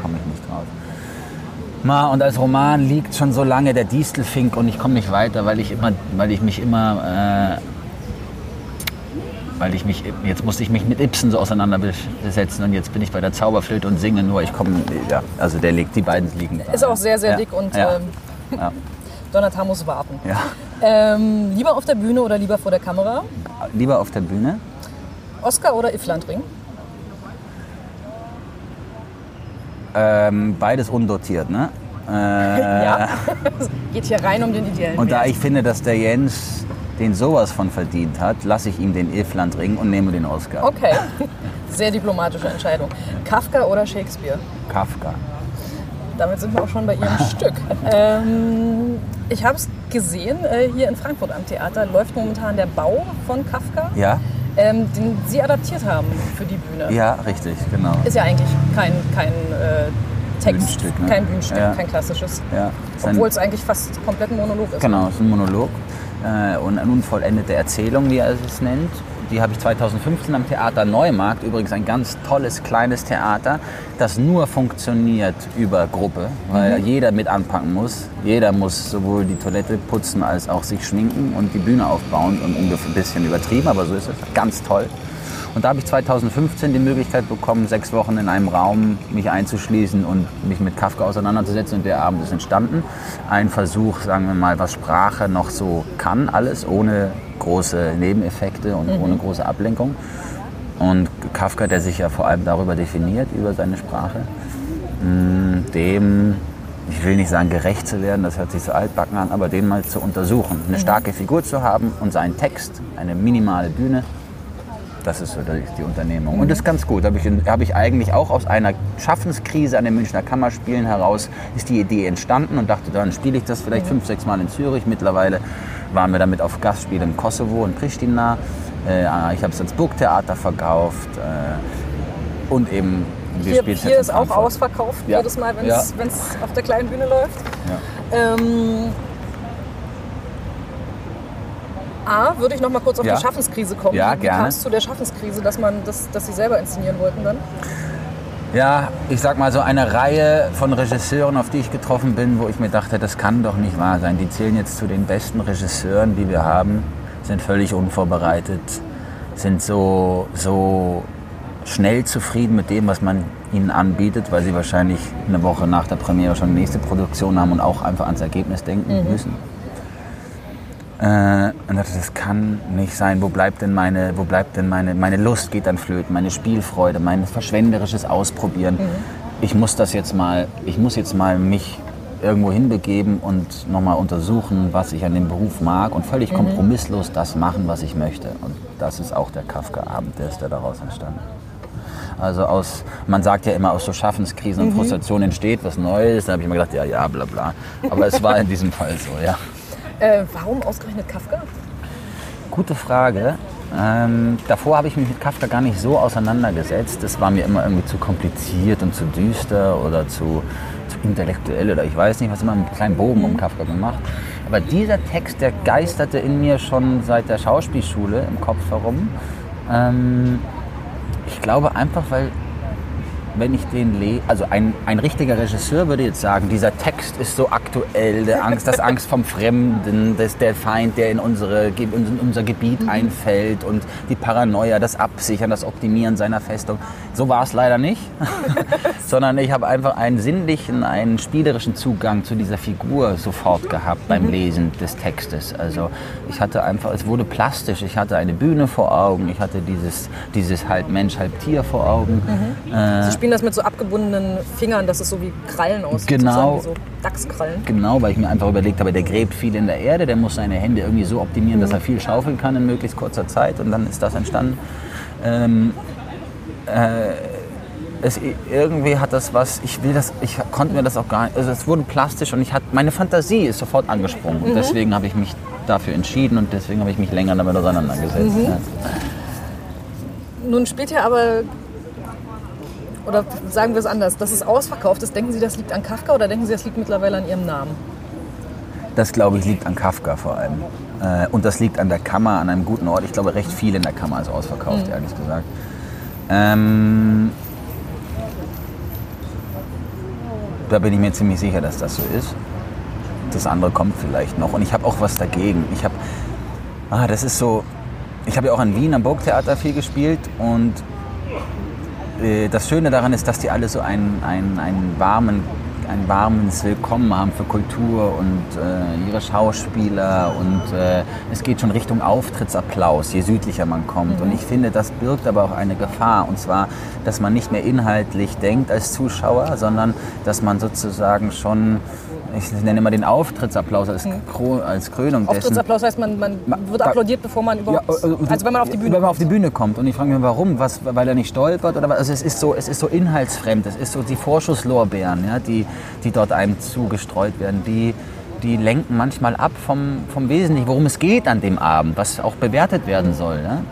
Komme ich nicht drauf. Ma, und als Roman liegt schon so lange der Distelfink und ich komme nicht weiter, weil ich, immer, weil ich mich immer, äh, weil ich mich, jetzt musste ich mich mit Ibsen so auseinandersetzen und jetzt bin ich bei der Zauberflöte und singe nur, ich komme, ja, also der liegt, die beiden liegen. Ist auch sehr, sehr ja. dick und ja. ähm, ja. (laughs) Donnertar muss warten. ja. Ähm, lieber auf der Bühne oder lieber vor der Kamera? Lieber auf der Bühne. Oscar oder Iflandring? Ähm, beides undotiert, ne? Äh, (laughs) Ja. Geht hier rein um den ideellen Und da ich finde, dass der Jens den sowas von verdient hat, lasse ich ihm den Irlandring und nehme den Oscar. Okay, sehr diplomatische Entscheidung. Kafka oder Shakespeare? Kafka. Damit sind wir auch schon bei Ihrem (laughs) Stück. Ähm, ich habe es gesehen, äh, hier in Frankfurt am Theater läuft momentan der Bau von Kafka, Ja? ähm, den Sie adaptiert haben für die Bühne. Ja, richtig, genau. Ist ja eigentlich kein, kein äh, Text, Bühnenstück, ne? kein Bühnenstück, Ja. kein klassisches. Ja, Obwohl es eigentlich fast komplett ein Monolog ist. Genau, es ist ein Monolog äh, und eine unvollendete Erzählung, wie er es nennt. Die habe ich 2015 am Theater Neumarkt, übrigens ein ganz tolles kleines Theater, das nur funktioniert über Gruppe, weil jeder mit anpacken muss. Jeder muss sowohl die Toilette putzen als auch sich schminken und die Bühne aufbauen und ungefähr ein bisschen übertrieben, aber so ist es. Ganz toll. Und da habe ich 2015 die Möglichkeit bekommen, sechs Wochen in einem Raum mich einzuschließen und mich mit Kafka auseinanderzusetzen. Und der Abend ist entstanden. Ein Versuch, sagen wir mal, was Sprache noch so kann, alles ohne große Nebeneffekte und ohne große Ablenkung. Und Kafka, der sich ja vor allem darüber definiert, über seine Sprache, mh, dem, ich will nicht sagen gerecht zu werden, das hört sich so altbacken an, aber den mal zu untersuchen. Eine starke Figur zu haben und seinen Text, eine minimale Bühne, das ist so die Unternehmung. Und das ist ganz gut. Habe ich, in- habe ich eigentlich auch aus einer Schaffenskrise an den Münchner Kammerspielen heraus ist die Idee entstanden und dachte, dann spiele ich das vielleicht fünf, sechs Mal in Zürich. Mittlerweile waren wir damit auf Gastspiel im Kosovo und Pristina. Äh, ich habe es ans Burgtheater verkauft. Äh, und eben, wir Hier, hier ist in auch ausverkauft, Ja. jedes Mal, wenn Ja. es auf der kleinen Bühne läuft. Ja. Ähm, A, würde ich noch mal kurz auf Ja. die Schaffenskrise kommen. Ja, Wie gerne. kam es zu der Schaffenskrise, dass, man das, dass Sie selber inszenieren wollten dann? Ja, ich sag mal so eine Reihe von Regisseuren, auf die ich getroffen bin, wo ich mir dachte, das kann doch nicht wahr sein. Die zählen jetzt zu den besten Regisseuren, die wir haben, sind völlig unvorbereitet, sind so, so schnell zufrieden mit dem, was man ihnen anbietet, weil sie wahrscheinlich eine Woche nach der Premiere schon die nächste Produktion haben und auch einfach ans Ergebnis denken müssen. Äh, und dachte, das kann nicht sein. Wo bleibt denn meine, wo bleibt denn meine, meine Lust geht dann flöten, meine Spielfreude, mein verschwenderisches Ausprobieren. Ich muss das jetzt mal, ich muss jetzt mal mich irgendwo hinbegeben und nochmal untersuchen, was ich an dem Beruf mag und völlig kompromisslos das machen, was ich möchte. Und das ist auch der Kafka-Abend, der ist da daraus entstanden. Also aus, man sagt ja immer, aus so Schaffenskrisen und Frustration entsteht was Neues. Da habe ich immer gedacht, ja, ja, bla bla. Aber es war in diesem Fall so, ja. Äh, warum ausgerechnet Kafka? Gute Frage. Ähm, davor habe ich mich mit Kafka gar nicht so auseinandergesetzt. Das war mir immer irgendwie zu kompliziert und zu düster oder zu, zu intellektuell oder ich weiß nicht, was immer einen kleinen Bogen um Kafka gemacht. Aber dieser Text, der geisterte in mir schon seit der Schauspielschule im Kopf herum. Ähm, ich glaube einfach, weil wenn ich den lese, also ein, ein richtiger Regisseur würde jetzt sagen, dieser Text ist so aktuell, der Angst, das Angst vom Fremden, das, der Feind, der in, unsere, in unser Gebiet einfällt und die Paranoia, das Absichern, das Optimieren seiner Festung. So war es leider nicht, (laughs) sondern ich habe einfach einen sinnlichen, einen spielerischen Zugang zu dieser Figur sofort gehabt beim Lesen des Textes. Also ich hatte einfach, es wurde plastisch, ich hatte eine Bühne vor Augen, ich hatte dieses, dieses halb Mensch, halb Tier vor Augen. Äh, Sie spielen das mit so abgebundenen Fingern, dass es so wie Krallen aussieht. Genau. so Dachskrallen. Genau, weil ich mir einfach überlegt habe, der gräbt viel in der Erde, der muss seine Hände irgendwie so optimieren, dass er viel schaufeln kann in möglichst kurzer Zeit und dann ist das entstanden. Ähm, äh, es, irgendwie hat das was, ich will das, ich konnte mir das auch gar nicht, also es wurde plastisch und ich hatte, meine Fantasie ist sofort angesprungen und deswegen habe ich mich dafür entschieden und deswegen habe ich mich länger damit auseinandergesetzt. Ja. Nun spielt ja aber, oder sagen wir es anders, dass es ausverkauft ist. Denken Sie, das liegt an Kafka oder denken Sie, das liegt mittlerweile an Ihrem Namen? Das, glaube ich, liegt an Kafka vor allem. Äh, und das liegt an der Kammer, an einem guten Ort. Ich glaube, recht viel in der Kammer ist ausverkauft, ehrlich gesagt. Ähm, da bin ich mir ziemlich sicher, dass das so ist. Das andere kommt vielleicht noch. Und ich habe auch was dagegen. Ich habe, ah, das ist so, ich habe ja auch in Wien am Burgtheater viel gespielt und äh, das Schöne daran ist, dass die alle so einen, einen, einen warmen ein warmes Willkommen haben für Kultur und äh, ihre Schauspieler und äh, es geht schon Richtung Auftrittsapplaus, je südlicher man kommt. Mhm. Und ich finde, das birgt aber auch eine Gefahr und zwar, dass man nicht mehr inhaltlich denkt als Zuschauer, sondern dass man sozusagen schon ich nenne immer den Auftrittsapplaus als, mhm. als Krönung dessen. Auftrittsapplaus heißt, man, man wird applaudiert, bevor man überhaupt, ja, also, also wenn man auf die Bühne wenn man auf die Bühne kommt. Und ich frage mich, warum? Was, weil er nicht stolpert? Oder was? Also es ist so, es ist so inhaltsfremd. Es ist so die Vorschusslorbeeren, ja, die, die dort einem zugestreut werden. Die, die lenken manchmal ab vom, vom Wesentlichen, worum es geht an dem Abend, was auch bewertet werden soll. Ja?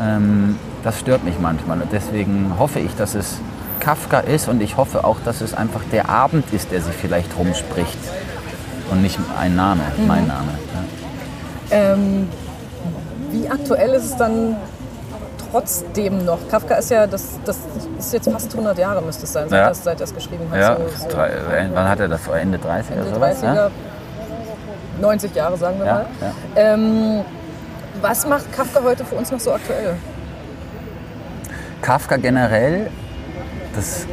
Ähm, das stört mich manchmal. Und deswegen hoffe ich, dass es Kafka ist und ich hoffe auch, dass es einfach der Abend ist, der sich vielleicht rumspricht und nicht ein Name, mhm. mein Name. Ja. Ähm, wie aktuell ist es dann trotzdem noch? Kafka ist ja, das, das ist jetzt fast 100 Jahre, müsste es sein, seit, ja. er, seit er es geschrieben hat. Ja. So, so. Äh, wann hat er das? Ende 30 Ende oder sowas? 30er, ja? 90 Jahre, sagen wir mal. Ähm, was macht Kafka heute für uns noch so aktuell? Kafka generell das,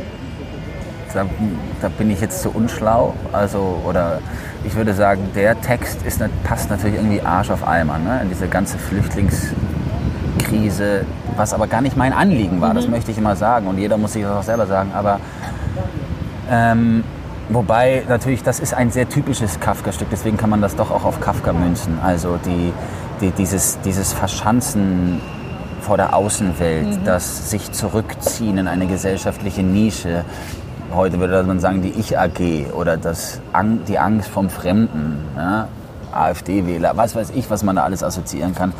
da, da, bin ich jetzt zu unschlau. Also, oder ich würde sagen, der Text ist, passt natürlich irgendwie Arsch auf Eimer. Ne? In diese ganze Flüchtlingskrise, was aber gar nicht mein Anliegen war, mhm. das möchte ich immer sagen. Und jeder muss sich das auch selber sagen. Aber ähm, wobei natürlich, das ist ein sehr typisches Kafka-Stück, deswegen kann man das doch auch auf Kafka münzen. Also die, die, dieses, dieses Verschanzen vor der Außenwelt, mhm. das sich zurückziehen in eine gesellschaftliche Nische. Heute würde man sagen, die Ich-AG oder das, die Angst vom Fremden, ja? AfD-Wähler, was weiß ich, was man da alles assoziieren kann.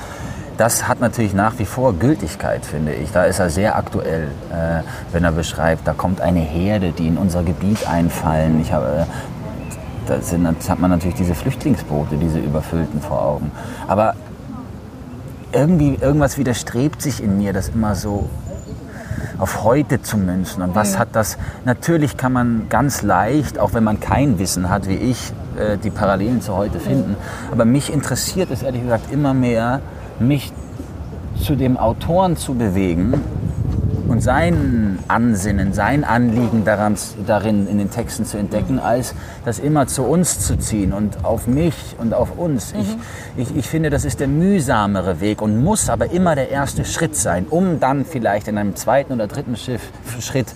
Das hat natürlich nach wie vor Gültigkeit, finde ich. Da ist er sehr aktuell, äh, wenn er beschreibt, da kommt eine Herde, die in unser Gebiet einfallen. Ich habe, äh, da, sind, da hat man natürlich diese Flüchtlingsboote, diese überfüllten vor Augen. Aber irgendwie, irgendwas widerstrebt sich in mir, das immer so auf heute zu münzen. Und was mhm. hat das? Natürlich kann man ganz leicht, auch wenn man kein Wissen hat wie ich, äh, die Parallelen zu heute finden. Aber mich interessiert es ehrlich gesagt immer mehr, mich zu dem Autoren zu bewegen, und sein Ansinnen, sein Anliegen daran, darin in den Texten zu entdecken, als das immer zu uns zu ziehen und auf mich und auf uns. Mhm. Ich, ich, ich finde, das ist der mühsamere Weg und muss aber immer der erste Schritt sein, um dann vielleicht in einem zweiten oder dritten Schiff, Schritt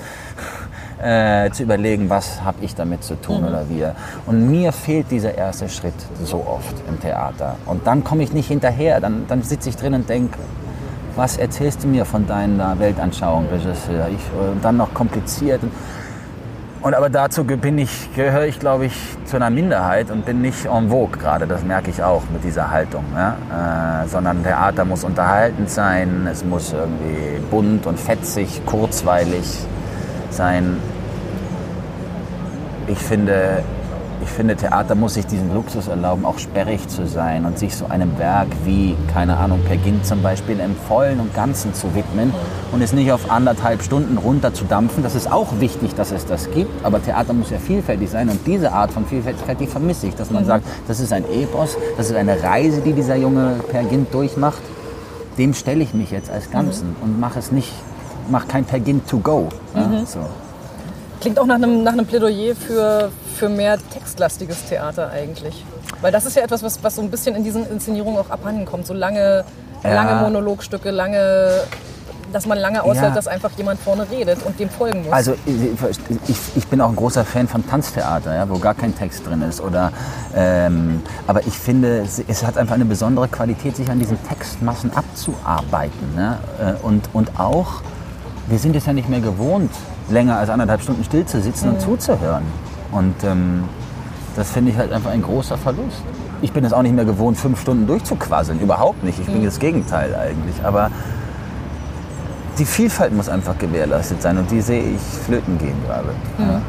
äh, zu überlegen, was habe ich damit zu tun mhm. oder wir. Und mir fehlt dieser erste Schritt so oft im Theater. Und dann komme ich nicht hinterher. Dann, dann sitze ich drin und denke, was erzählst du mir von deiner Weltanschauung, Regisseur? Ich, und dann noch kompliziert. Und aber dazu bin ich, gehöre ich, glaube ich, zu einer Minderheit und bin nicht en vogue gerade. Das merke ich auch mit dieser Haltung. Ja? Äh, sondern Theater muss unterhaltend sein, es muss irgendwie bunt und fetzig, kurzweilig sein. Ich finde, ich finde, Theater muss sich diesen Luxus erlauben, auch sperrig zu sein und sich so einem Werk wie, keine Ahnung, Per Gint zum Beispiel im Vollen und Ganzen zu widmen und es nicht auf anderthalb Stunden runter zu dampfen. Das ist auch wichtig, dass es das gibt, aber Theater muss ja vielfältig sein und diese Art von Vielfältigkeit, die vermisse ich, dass man mhm. sagt, das ist ein Epos, das ist eine Reise, die dieser junge Per Gint durchmacht. Dem stelle ich mich jetzt als Ganzen mhm. und mache es nicht, mache kein Per Gint to go. Ja, mhm. so. Klingt auch nach einem, nach einem Plädoyer für, für mehr textlastiges Theater eigentlich. Weil das ist ja etwas, was, was so ein bisschen in diesen Inszenierungen auch abhanden kommt. So lange, ja. lange Monologstücke, lange dass man lange aushält, ja. dass einfach jemand vorne redet und dem folgen muss. Also ich, ich bin auch ein großer Fan von Tanztheater, ja, wo gar kein Text drin ist. Oder, ähm, aber ich finde, es hat einfach eine besondere Qualität, sich an diesen Textmassen abzuarbeiten. Ne? Und, und auch, wir sind es ja nicht mehr gewohnt, länger als anderthalb Stunden still zu sitzen mhm. und zuzuhören. Und ähm, das finde ich halt einfach ein großer Verlust. Ich bin es auch nicht mehr gewohnt, fünf Stunden durchzuquasseln. Überhaupt nicht. Ich bin mhm. das Gegenteil eigentlich. Aber die Vielfalt muss einfach gewährleistet sein und die sehe ich flöten gehen gerade. Mhm. Ja,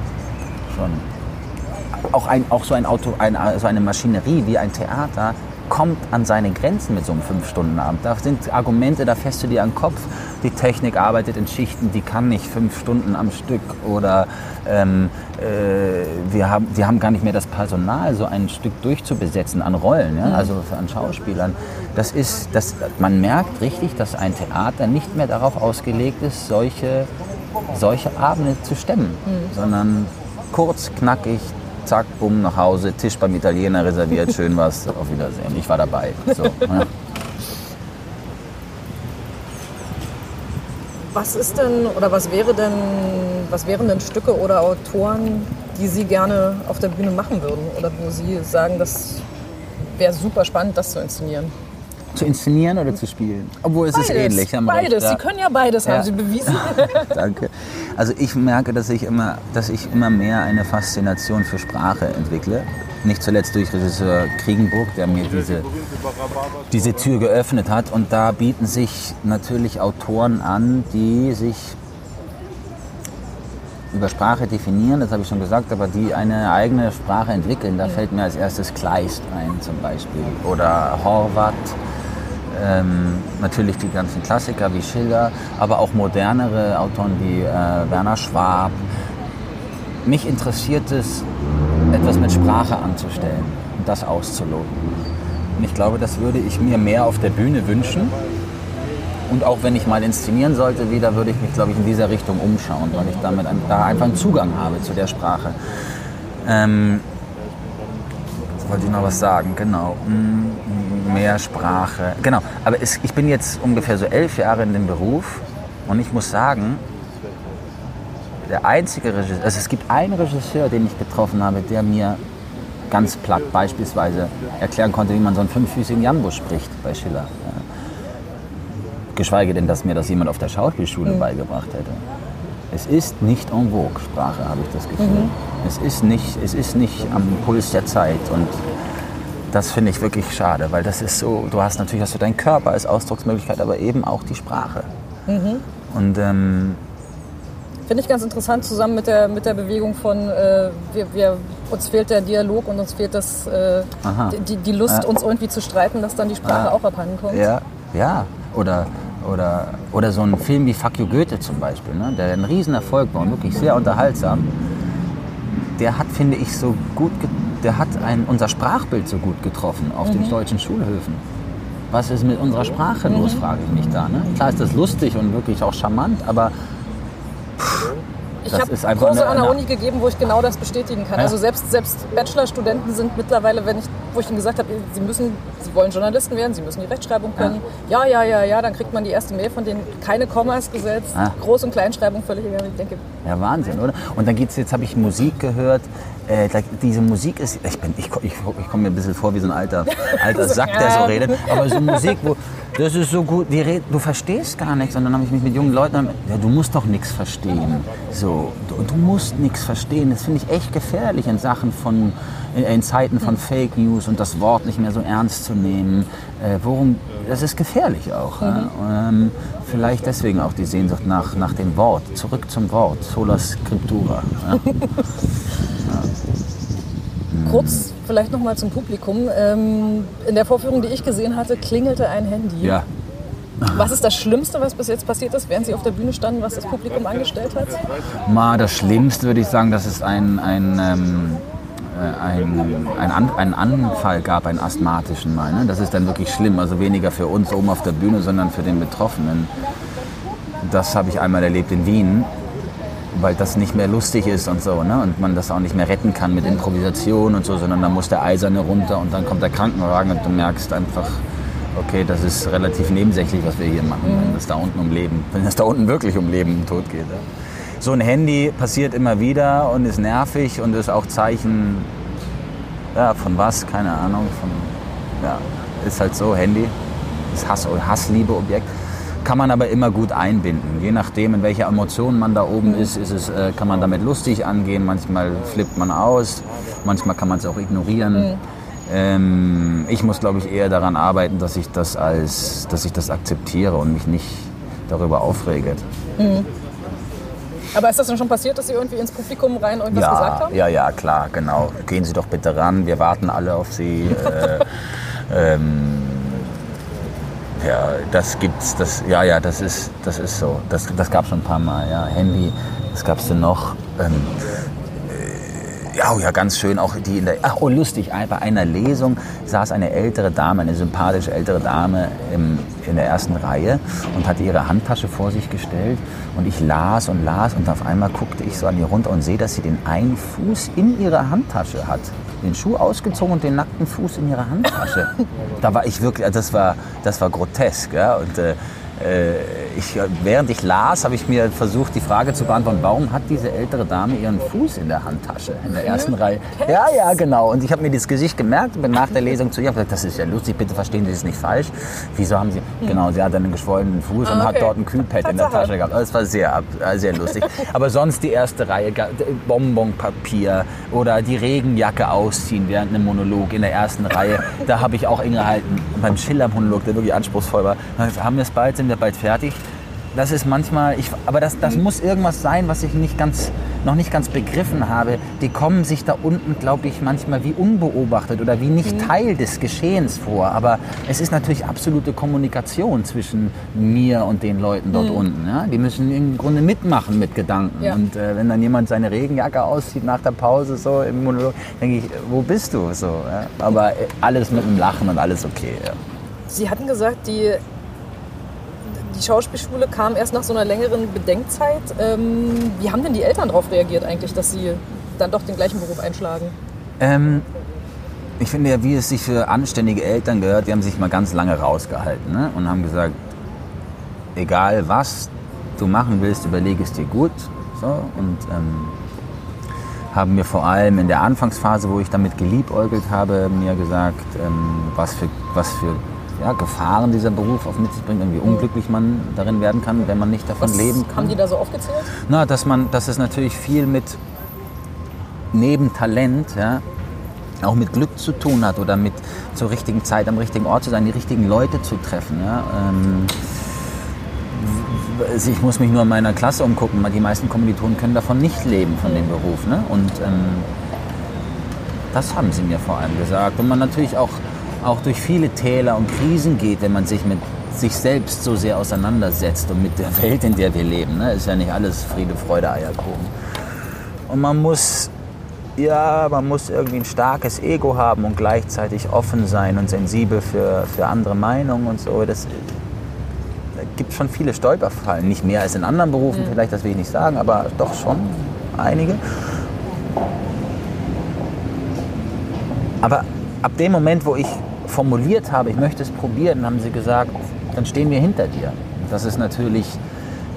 schon. Auch, ein, auch so, ein Auto, ein, so eine Maschinerie wie ein Theater kommt an seine Grenzen mit so einem Fünf-Stunden-Abend. Da sind Argumente, da fässt du dir an den Kopf, die Technik arbeitet in Schichten, die kann nicht fünf Stunden am Stück oder ähm, äh, wir haben, die haben gar nicht mehr das Personal, so ein Stück durchzubesetzen an Rollen, ja? also an Schauspielern. Das ist, das, man merkt richtig, dass ein Theater nicht mehr darauf ausgelegt ist, solche, solche Abende zu stemmen, sondern kurz, knackig, zack, bumm, nach Hause, Tisch beim Italiener reserviert, schön was, auf Wiedersehen. Ich war dabei. So, ja. Was ist denn oder was wäre denn, was wären denn Stücke oder Autoren, die Sie gerne auf der Bühne machen würden? Oder wo Sie sagen, das wäre super spannend, das zu inszenieren? Zu inszenieren oder zu spielen? Obwohl es ist ähnlich. recht, Beides. ja. Sie können ja beides, Ja. haben Sie bewiesen. (laughs) Danke. Also ich merke, dass ich, immer, dass ich immer mehr eine Faszination für Sprache entwickle. Nicht zuletzt durch Regisseur Kriegenburg, der mir diese, diese Tür geöffnet hat. Und da bieten sich natürlich Autoren an, die sich über Sprache definieren, das habe ich schon gesagt, aber die eine eigene Sprache entwickeln. Da fällt mir als erstes Kleist ein zum Beispiel oder Horvath. Ähm, natürlich die ganzen Klassiker wie Schiller, aber auch modernere Autoren wie äh, Werner Schwab. Mich interessiert es, etwas mit Sprache anzustellen und das auszuloten. Und ich glaube, das würde ich mir mehr auf der Bühne wünschen. Und auch wenn ich mal inszenieren sollte, wieder würde ich mich, glaube ich, in dieser Richtung umschauen, weil ich damit da einfach einen Zugang habe zu der Sprache. Ähm, jetzt wollte ich noch was sagen, genau. Mm, Mehr Sprache. Genau, aber es, ich bin jetzt ungefähr so elf Jahre in dem Beruf und ich muss sagen, der einzige Regisseur, also es gibt einen Regisseur, den ich getroffen habe, der mir ganz platt beispielsweise erklären konnte, wie man so einen fünffüßigen Jambo spricht bei Schiller. Geschweige denn, dass mir das jemand auf der Schauspielschule beigebracht hätte. Es ist nicht en vogue, Sprache, habe ich das Gefühl. Es, ist nicht, es ist nicht am Puls der Zeit und das finde ich wirklich schade, weil das ist so, du hast natürlich hast du deinen Körper als Ausdrucksmöglichkeit, aber eben auch die Sprache. Und ähm, Finde ich ganz interessant, zusammen mit der, mit der Bewegung von, äh, wir, wir, uns fehlt der Dialog und uns fehlt das, äh, die, die Lust, Ja. uns irgendwie zu streiten, dass dann die Sprache Ah. auch abhanden kommt. Ja, ja. Oder, oder, oder so ein Film wie Fuck You Goethe zum Beispiel, ne? der ein Riesenerfolg war und wirklich sehr unterhaltsam. Der hat, finde ich, so gut, der hat ein, unser Sprachbild so gut getroffen auf den deutschen Schulhöfen. Was ist mit unserer Sprache los, frage ich mich da. Ne? Klar ist das lustig und wirklich auch charmant, aber Ich habe Kurse eine- an der Uni gegeben, wo ich genau das bestätigen kann. Ja. Also selbst, selbst Bachelorstudenten sind mittlerweile, wenn ich, wo ich ihnen gesagt habe, sie müssen, sie wollen Journalisten werden, sie müssen die Rechtschreibung können. Ja, ja, ja, ja, dann kriegt man die erste Mail von denen, keine Kommas gesetzt, Ah. Groß- und Kleinschreibung völlig egal. Ich denke, Ja, Wahnsinn, oder? Und dann geht's jetzt, habe ich Musik gehört. Äh, da, diese Musik ist, ich, bin, ich, ich, ich komme mir ein bisschen vor wie so ein alter, (laughs) alter Sack, der so redet. Aber so Musik, wo, das ist so gut, red, du verstehst gar nichts. Und dann habe ich mich mit jungen Leuten, ja, du musst doch nichts verstehen. So, du, du musst nichts verstehen. Das finde ich echt gefährlich in Sachen von, in, in Zeiten von Fake News und das Wort nicht mehr so ernst zu nehmen. Äh, worum, das ist gefährlich auch. Ja? Ähm, vielleicht deswegen auch die Sehnsucht nach, nach dem Wort, zurück zum Wort, sola scriptura. (laughs) Ja? kurz vielleicht noch mal zum Publikum. Ähm, in der Vorführung, die ich gesehen hatte, klingelte ein Handy. ja. Was ist das Schlimmste, was bis jetzt passiert ist, während Sie auf der Bühne standen, was das Publikum angestellt hat? Mal das Schlimmste würde ich sagen, dass es ein, ein, ähm, äh, ein, ein, An einen Anfall gab, einen asthmatischen mal. Ne? Das ist dann wirklich schlimm. Also weniger für uns oben auf der Bühne, sondern für den Betroffenen. Das habe ich einmal erlebt in Wien, weil das nicht mehr lustig ist und so. Ne? Und man das auch nicht mehr retten kann mit Improvisation und so, sondern da muss der Eiserne runter und dann kommt der Krankenwagen und du merkst einfach, okay, das ist relativ nebensächlich, was wir hier machen, wenn es da unten um Leben, wenn es da unten wirklich um Leben und Tod geht. Ja. So ein Handy passiert immer wieder und ist nervig und ist auch Zeichen, ja, von was, keine Ahnung, von, ja, ist halt so, Handy, ist Hass, Hassliebe-Objekt. Kann man aber immer gut einbinden. Je nachdem, in welcher Emotion man da oben ist, ist es, äh, kann man damit lustig angehen. Manchmal flippt man aus, manchmal kann man es auch ignorieren. Ähm, ich muss, glaube ich, eher daran arbeiten, dass ich das als, dass ich das akzeptiere und mich nicht darüber aufrege. Aber ist das denn schon passiert, dass Sie irgendwie ins Publikum rein irgendwas gesagt Ja, haben? ja, ja, klar, genau. Gehen Sie doch bitte ran, wir warten alle auf Sie. (laughs) Äh, ähm, Ja, das gibt's, das, ja, ja, das ist, das ist so. Das, das gab schon ein paar Mal, ja. Handy, das gab's denn noch. Ähm, äh, ja, oh ja, ganz schön. Auch die in der, ach, oh, lustig, bei einer Lesung saß eine ältere Dame, eine sympathische ältere Dame im, in der ersten Reihe und hatte ihre Handtasche vor sich gestellt. Und ich las und las und auf einmal guckte ich so an ihr runter und sehe, dass sie den einen Fuß in ihrer Handtasche hat den Schuh ausgezogen und den nackten Fuß in ihrer Handtasche. (laughs) da war ich wirklich, das war, das war grotesk. Ja? Und äh, äh, ich, während ich las, habe ich mir versucht, die Frage zu beantworten, warum hat diese ältere Dame ihren Fuß in der Handtasche in der ersten Reihe? Ja, ja, genau. Und ich habe mir dieses Gesicht gemerkt und bin nach der Lesung zu ihr gesagt, das ist ja lustig, bitte verstehen Sie es nicht falsch. Wieso haben Sie, hm. genau, sie hat einen geschwollenen Fuß ah, und hat dort ein Kühlpad in der Tasche gehabt. Das war sehr, äh, sehr lustig. Aber sonst die erste Reihe, Bonbonpapier oder die Regenjacke ausziehen während einem Monolog in der ersten Reihe. Da habe ich auch ingehalten beim Schiller-Monolog, der wirklich anspruchsvoll war. Haben wir es bald? sind wir bald fertig. Das ist manchmal, ich, aber das, das muss irgendwas sein, was ich nicht ganz, noch nicht ganz begriffen habe. Die kommen sich da unten, glaube ich, manchmal wie unbeobachtet oder wie nicht mhm. Teil des Geschehens vor. Aber es ist natürlich absolute Kommunikation zwischen mir und den Leuten dort mhm. unten. Ja? Die müssen im Grunde mitmachen mit Gedanken. Ja. Und äh, wenn dann jemand seine Regenjacke auszieht nach der Pause so im Monolog, denke ich, wo bist du? So, ja? Aber äh, alles mit dem Lachen und alles okay. Sie hatten gesagt, die die Schauspielschule kam erst nach so einer längeren Bedenkzeit. Ähm, wie haben denn die Eltern darauf reagiert eigentlich, dass sie dann doch den gleichen Beruf einschlagen? Ähm, ich finde ja, wie es sich für anständige Eltern gehört, die haben sich mal ganz lange rausgehalten ne? und haben gesagt, egal was du machen willst, überlege es dir gut. So, und ähm, haben mir vor allem in der Anfangsphase, wo ich damit geliebäugelt habe, mir gesagt, ähm, was, für, was für ja, Gefahren dieser Beruf auf mit sich bringt und wie unglücklich man darin werden kann, wenn man nicht davon Was leben kann. Haben die da so aufgezählt? Na, dass man, dass es natürlich viel mit neben Talent, ja, auch mit Glück zu tun hat oder mit zur richtigen Zeit am richtigen Ort zu sein, die richtigen Leute zu treffen. Ja. Ähm, ich muss mich nur in meiner Klasse umgucken. Die meisten Kommilitonen können davon nicht leben, von dem Beruf. Ne? Und ähm, das haben sie mir vor allem gesagt. Und man natürlich auch auch durch viele Täler und Krisen geht, wenn man sich mit sich selbst so sehr auseinandersetzt und mit der (laughs) Welt, in der wir leben. Ne? Ist ja nicht alles Friede, Freude, Eierkuchen. Und man muss, ja, man muss irgendwie ein starkes Ego haben und gleichzeitig offen sein und sensibel für, für andere Meinungen und so. Das da gibt schon viele Stolperfallen. Nicht mehr als in anderen Berufen, mhm. vielleicht, das will ich nicht sagen, aber doch schon einige. Aber ab dem Moment, wo ich formuliert habe, ich möchte es probieren, haben sie gesagt, dann stehen wir hinter dir. Das ist natürlich,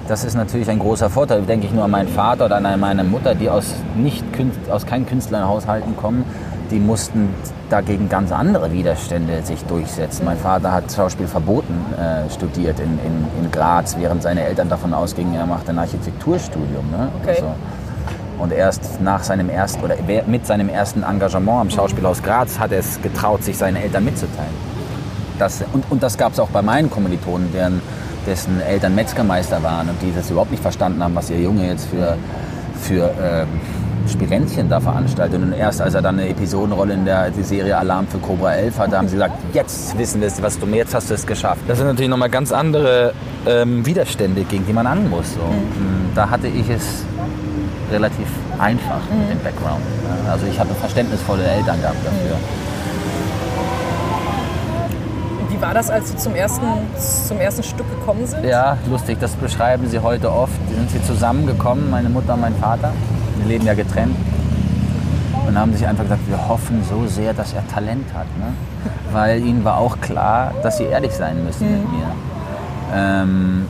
das ist natürlich ein großer Vorteil. Denke ich nur an meinen Vater oder an meine Mutter, die aus, nicht, aus keinen Künstlerhaushalten kommen. Die mussten dagegen ganz andere Widerstände sich durchsetzen. Mein Vater hat Schauspiel verboten äh, studiert in, in, in, Graz, während seine Eltern davon ausgingen, er macht ein Architekturstudium. Ne? Okay. Also, und erst nach seinem ersten oder mit seinem ersten Engagement am Schauspielhaus Graz hat er es getraut, sich seinen Eltern mitzuteilen. Das, und, und das gab es auch bei meinen Kommilitonen, deren, dessen Eltern Metzgermeister waren und die das überhaupt nicht verstanden haben, was ihr Junge jetzt für, für ähm, Spirenzchen da veranstaltet. Und erst als er dann eine Episodenrolle in der die Serie Alarm für Cobra 11 hatte, haben sie gesagt, jetzt wissen wir, was du jetzt hast du es geschafft. Das sind natürlich nochmal ganz andere ähm, Widerstände, gegen die man an muss. So. Mhm. Da hatte ich es relativ einfach mhm. mit dem Background. Also ich habe verständnisvolle Eltern gehabt dafür. Und wie war das, als Sie zum ersten, zum ersten Stück gekommen sind? Ja, lustig, das beschreiben sie heute oft. Sind sie zusammengekommen, meine Mutter und mein Vater. Wir leben ja getrennt. Und haben sich einfach gesagt, wir hoffen so sehr, dass er Talent hat. Ne? (laughs) Weil ihnen war auch klar, dass sie ehrlich sein müssen mhm. mit mir. Ähm,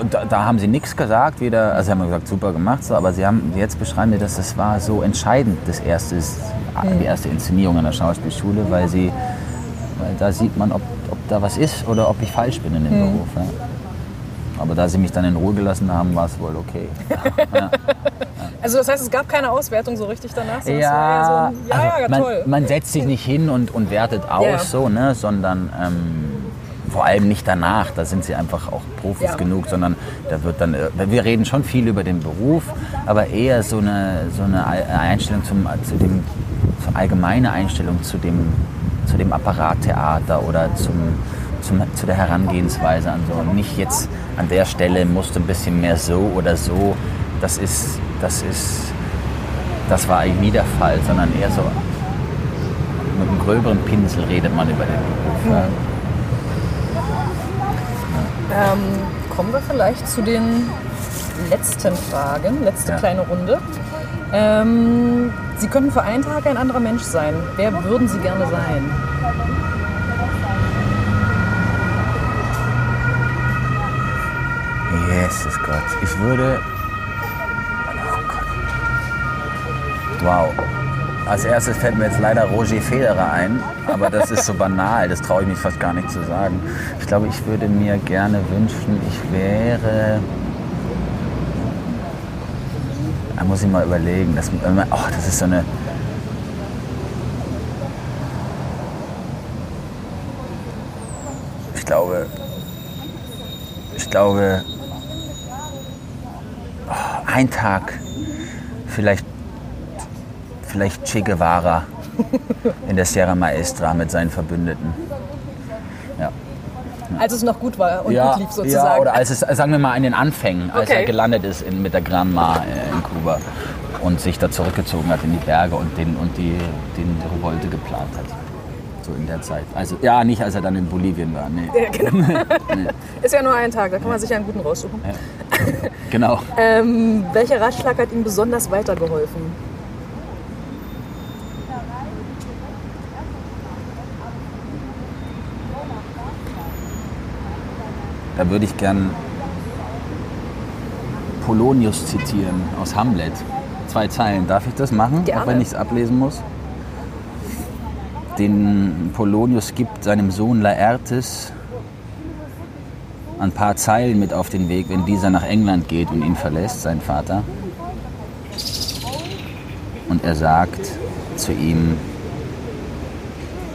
und da, da haben sie nichts gesagt, weder, also sie haben gesagt, super gemacht, so, aber sie haben, jetzt beschreiben wir, dass es war so entscheidend, das erste, die erste Inszenierung an der Schauspielschule, weil sie, weil da sieht man, ob, ob da was ist oder ob ich falsch bin in dem mhm. Beruf. Ja. Aber da sie mich dann in Ruhe gelassen haben, war es wohl okay. (laughs) Ja. Also das heißt, es gab keine Auswertung so richtig danach? So ja, so ja, also ja, man, toll. Man setzt sich nicht hin und, und wertet aus, so, ne, sondern ähm, vor allem nicht danach, da sind sie einfach auch Profis ja. genug, sondern da wird dann, äh, wir reden schon viel über den Beruf, aber eher so eine, so eine Einstellung zum, zu dem, so allgemeine Einstellung zu dem, zu dem Apparattheater oder zum, zum, zu der Herangehensweise an so. Nicht jetzt an der Stelle musst du ein bisschen mehr so oder so. Das ist, das ist, das war eigentlich nie der Fall, sondern eher so mit einem gröberen Pinsel redet man über den Beruf. Ja. Ähm, kommen wir vielleicht zu den letzten Fragen, letzte Ja. kleine Runde. Ähm, Sie könnten für einen Tag ein anderer Mensch sein. Wer würden Sie gerne sein? Jesus Gott. Ich würde. Oh Gott. Wow. Als erstes fällt mir jetzt leider Roger Federer ein, aber das ist so banal, das traue ich mich fast gar nicht zu sagen. Ich glaube, ich würde mir gerne wünschen, ich wäre. Da muss ich mal überlegen. Das, oh, das ist so eine. Ich glaube, ich glaube, oh, ein Tag, vielleicht, vielleicht Che Guevara in der Sierra Maestra mit seinen Verbündeten. Ja. Als es noch gut war und ja, gut lief ja, sozusagen. oder als es, sagen wir mal, in den Anfängen, als Okay. er gelandet ist in, mit der Granma äh, in Kuba und sich da zurückgezogen hat in die Berge und, den, und die, den Revolte geplant hat. So in der Zeit. Also, ja, nicht als er dann in Bolivien war. Nee. Ja, genau. (laughs) Ist ja nur ein Tag, da kann man sich ja einen guten raussuchen. Genau. Ähm, welcher Ratschlag hat Ihnen besonders weitergeholfen? Da würde ich gern Polonius zitieren aus Hamlet. Zwei Zeilen. Darf ich das machen? Gerne. Auch wenn ich es ablesen muss. Den Polonius gibt seinem Sohn Laertes ein paar Zeilen mit auf den Weg, wenn dieser nach England geht und ihn verlässt, sein Vater. Und er sagt zu ihm,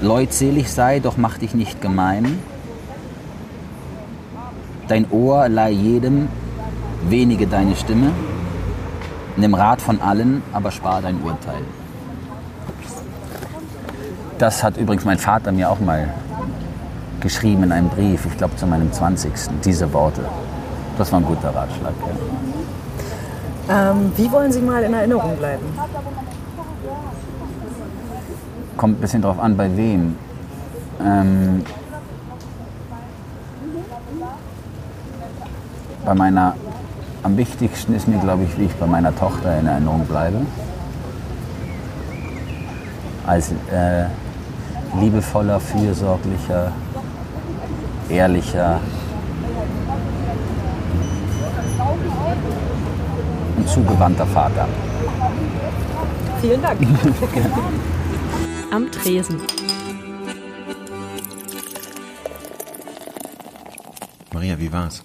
Leutselig sei, doch mach dich nicht gemein. Dein Ohr leih jedem, wenige deine Stimme. Nimm Rat von allen, aber spar dein Urteil. Das hat übrigens mein Vater mir auch mal geschrieben in einem Brief, ich glaube zu meinem 20. Diese Worte. Das war ein guter Ratschlag. Ja. Ähm, wie wollen Sie mal in Erinnerung bleiben? Kommt ein bisschen drauf an, bei wem. Ähm, bei meiner, am wichtigsten ist mir, glaube ich, wie ich bei meiner Tochter in Erinnerung bleibe. Als äh, liebevoller, fürsorglicher, ehrlicher und zugewandter Vater. Vielen Dank. (laughs) Am Tresen. Maria, wie war's?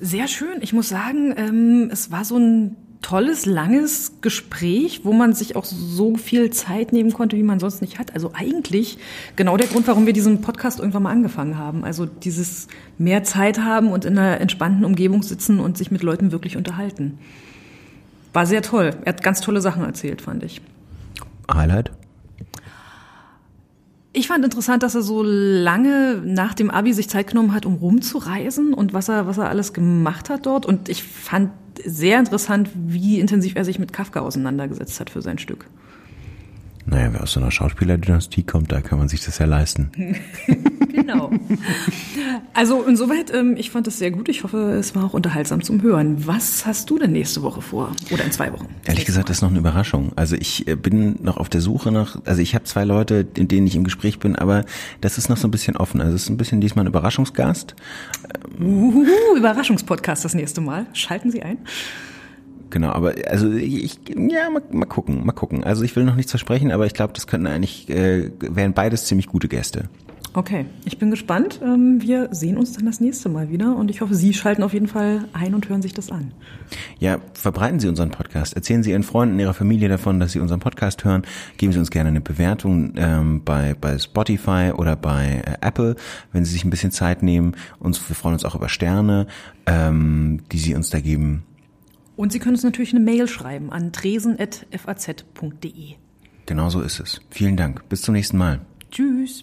Sehr schön. Ich muss sagen, ähm, es war so ein tolles, langes Gespräch, wo man sich auch so viel Zeit nehmen konnte, wie man sonst nicht hat. Also eigentlich genau der Grund, warum wir diesen Podcast irgendwann mal angefangen haben. Also dieses mehr Zeit haben und in einer entspannten Umgebung sitzen und sich mit Leuten wirklich unterhalten. War sehr toll. Er hat ganz tolle Sachen erzählt, fand ich. Highlight? Ich fand interessant, dass er so lange nach dem Abi sich Zeit genommen hat, um rumzureisen und was er, was er alles gemacht hat dort. Und ich fand sehr interessant, wie intensiv er sich mit Kafka auseinandergesetzt hat für sein Stück. Naja, wer aus so einer Schauspielerdynastie kommt, da kann man sich das ja leisten. (laughs) Genau. Also insoweit, ähm, ich fand es sehr gut. Ich hoffe, es war auch unterhaltsam zum Hören. Was hast du denn nächste Woche vor? Oder in zwei Wochen? Ehrlich gesagt, das ist noch eine Überraschung. Also ich äh, bin noch auf der Suche nach, also ich habe zwei Leute, in denen ich im Gespräch bin, aber das ist noch so ein bisschen offen. Also es ist ein bisschen diesmal ein Überraschungsgast. Uhuhu, Überraschungspodcast das nächste Mal. Schalten Sie ein. Genau, aber also ich, ja, mal, mal gucken, mal gucken. Also ich will noch nichts versprechen, aber ich glaube, das könnten eigentlich, äh, wären beides ziemlich gute Gäste. Okay, ich bin gespannt. Ähm, Wir sehen uns dann das nächste Mal wieder und ich hoffe, Sie schalten auf jeden Fall ein und hören sich das an. Ja, verbreiten Sie unseren Podcast. Erzählen Sie Ihren Freunden, Ihrer Familie davon, dass Sie unseren Podcast hören. Geben Sie uns gerne eine Bewertung ähm, bei, bei Spotify oder bei äh, Apple, wenn Sie sich ein bisschen Zeit nehmen. Uns, wir freuen uns auch über Sterne, ähm, die Sie uns da geben. Und Sie können uns natürlich eine Mail schreiben an tresen.faz.de. Genau so ist es. Vielen Dank. Bis zum nächsten Mal. Tschüss.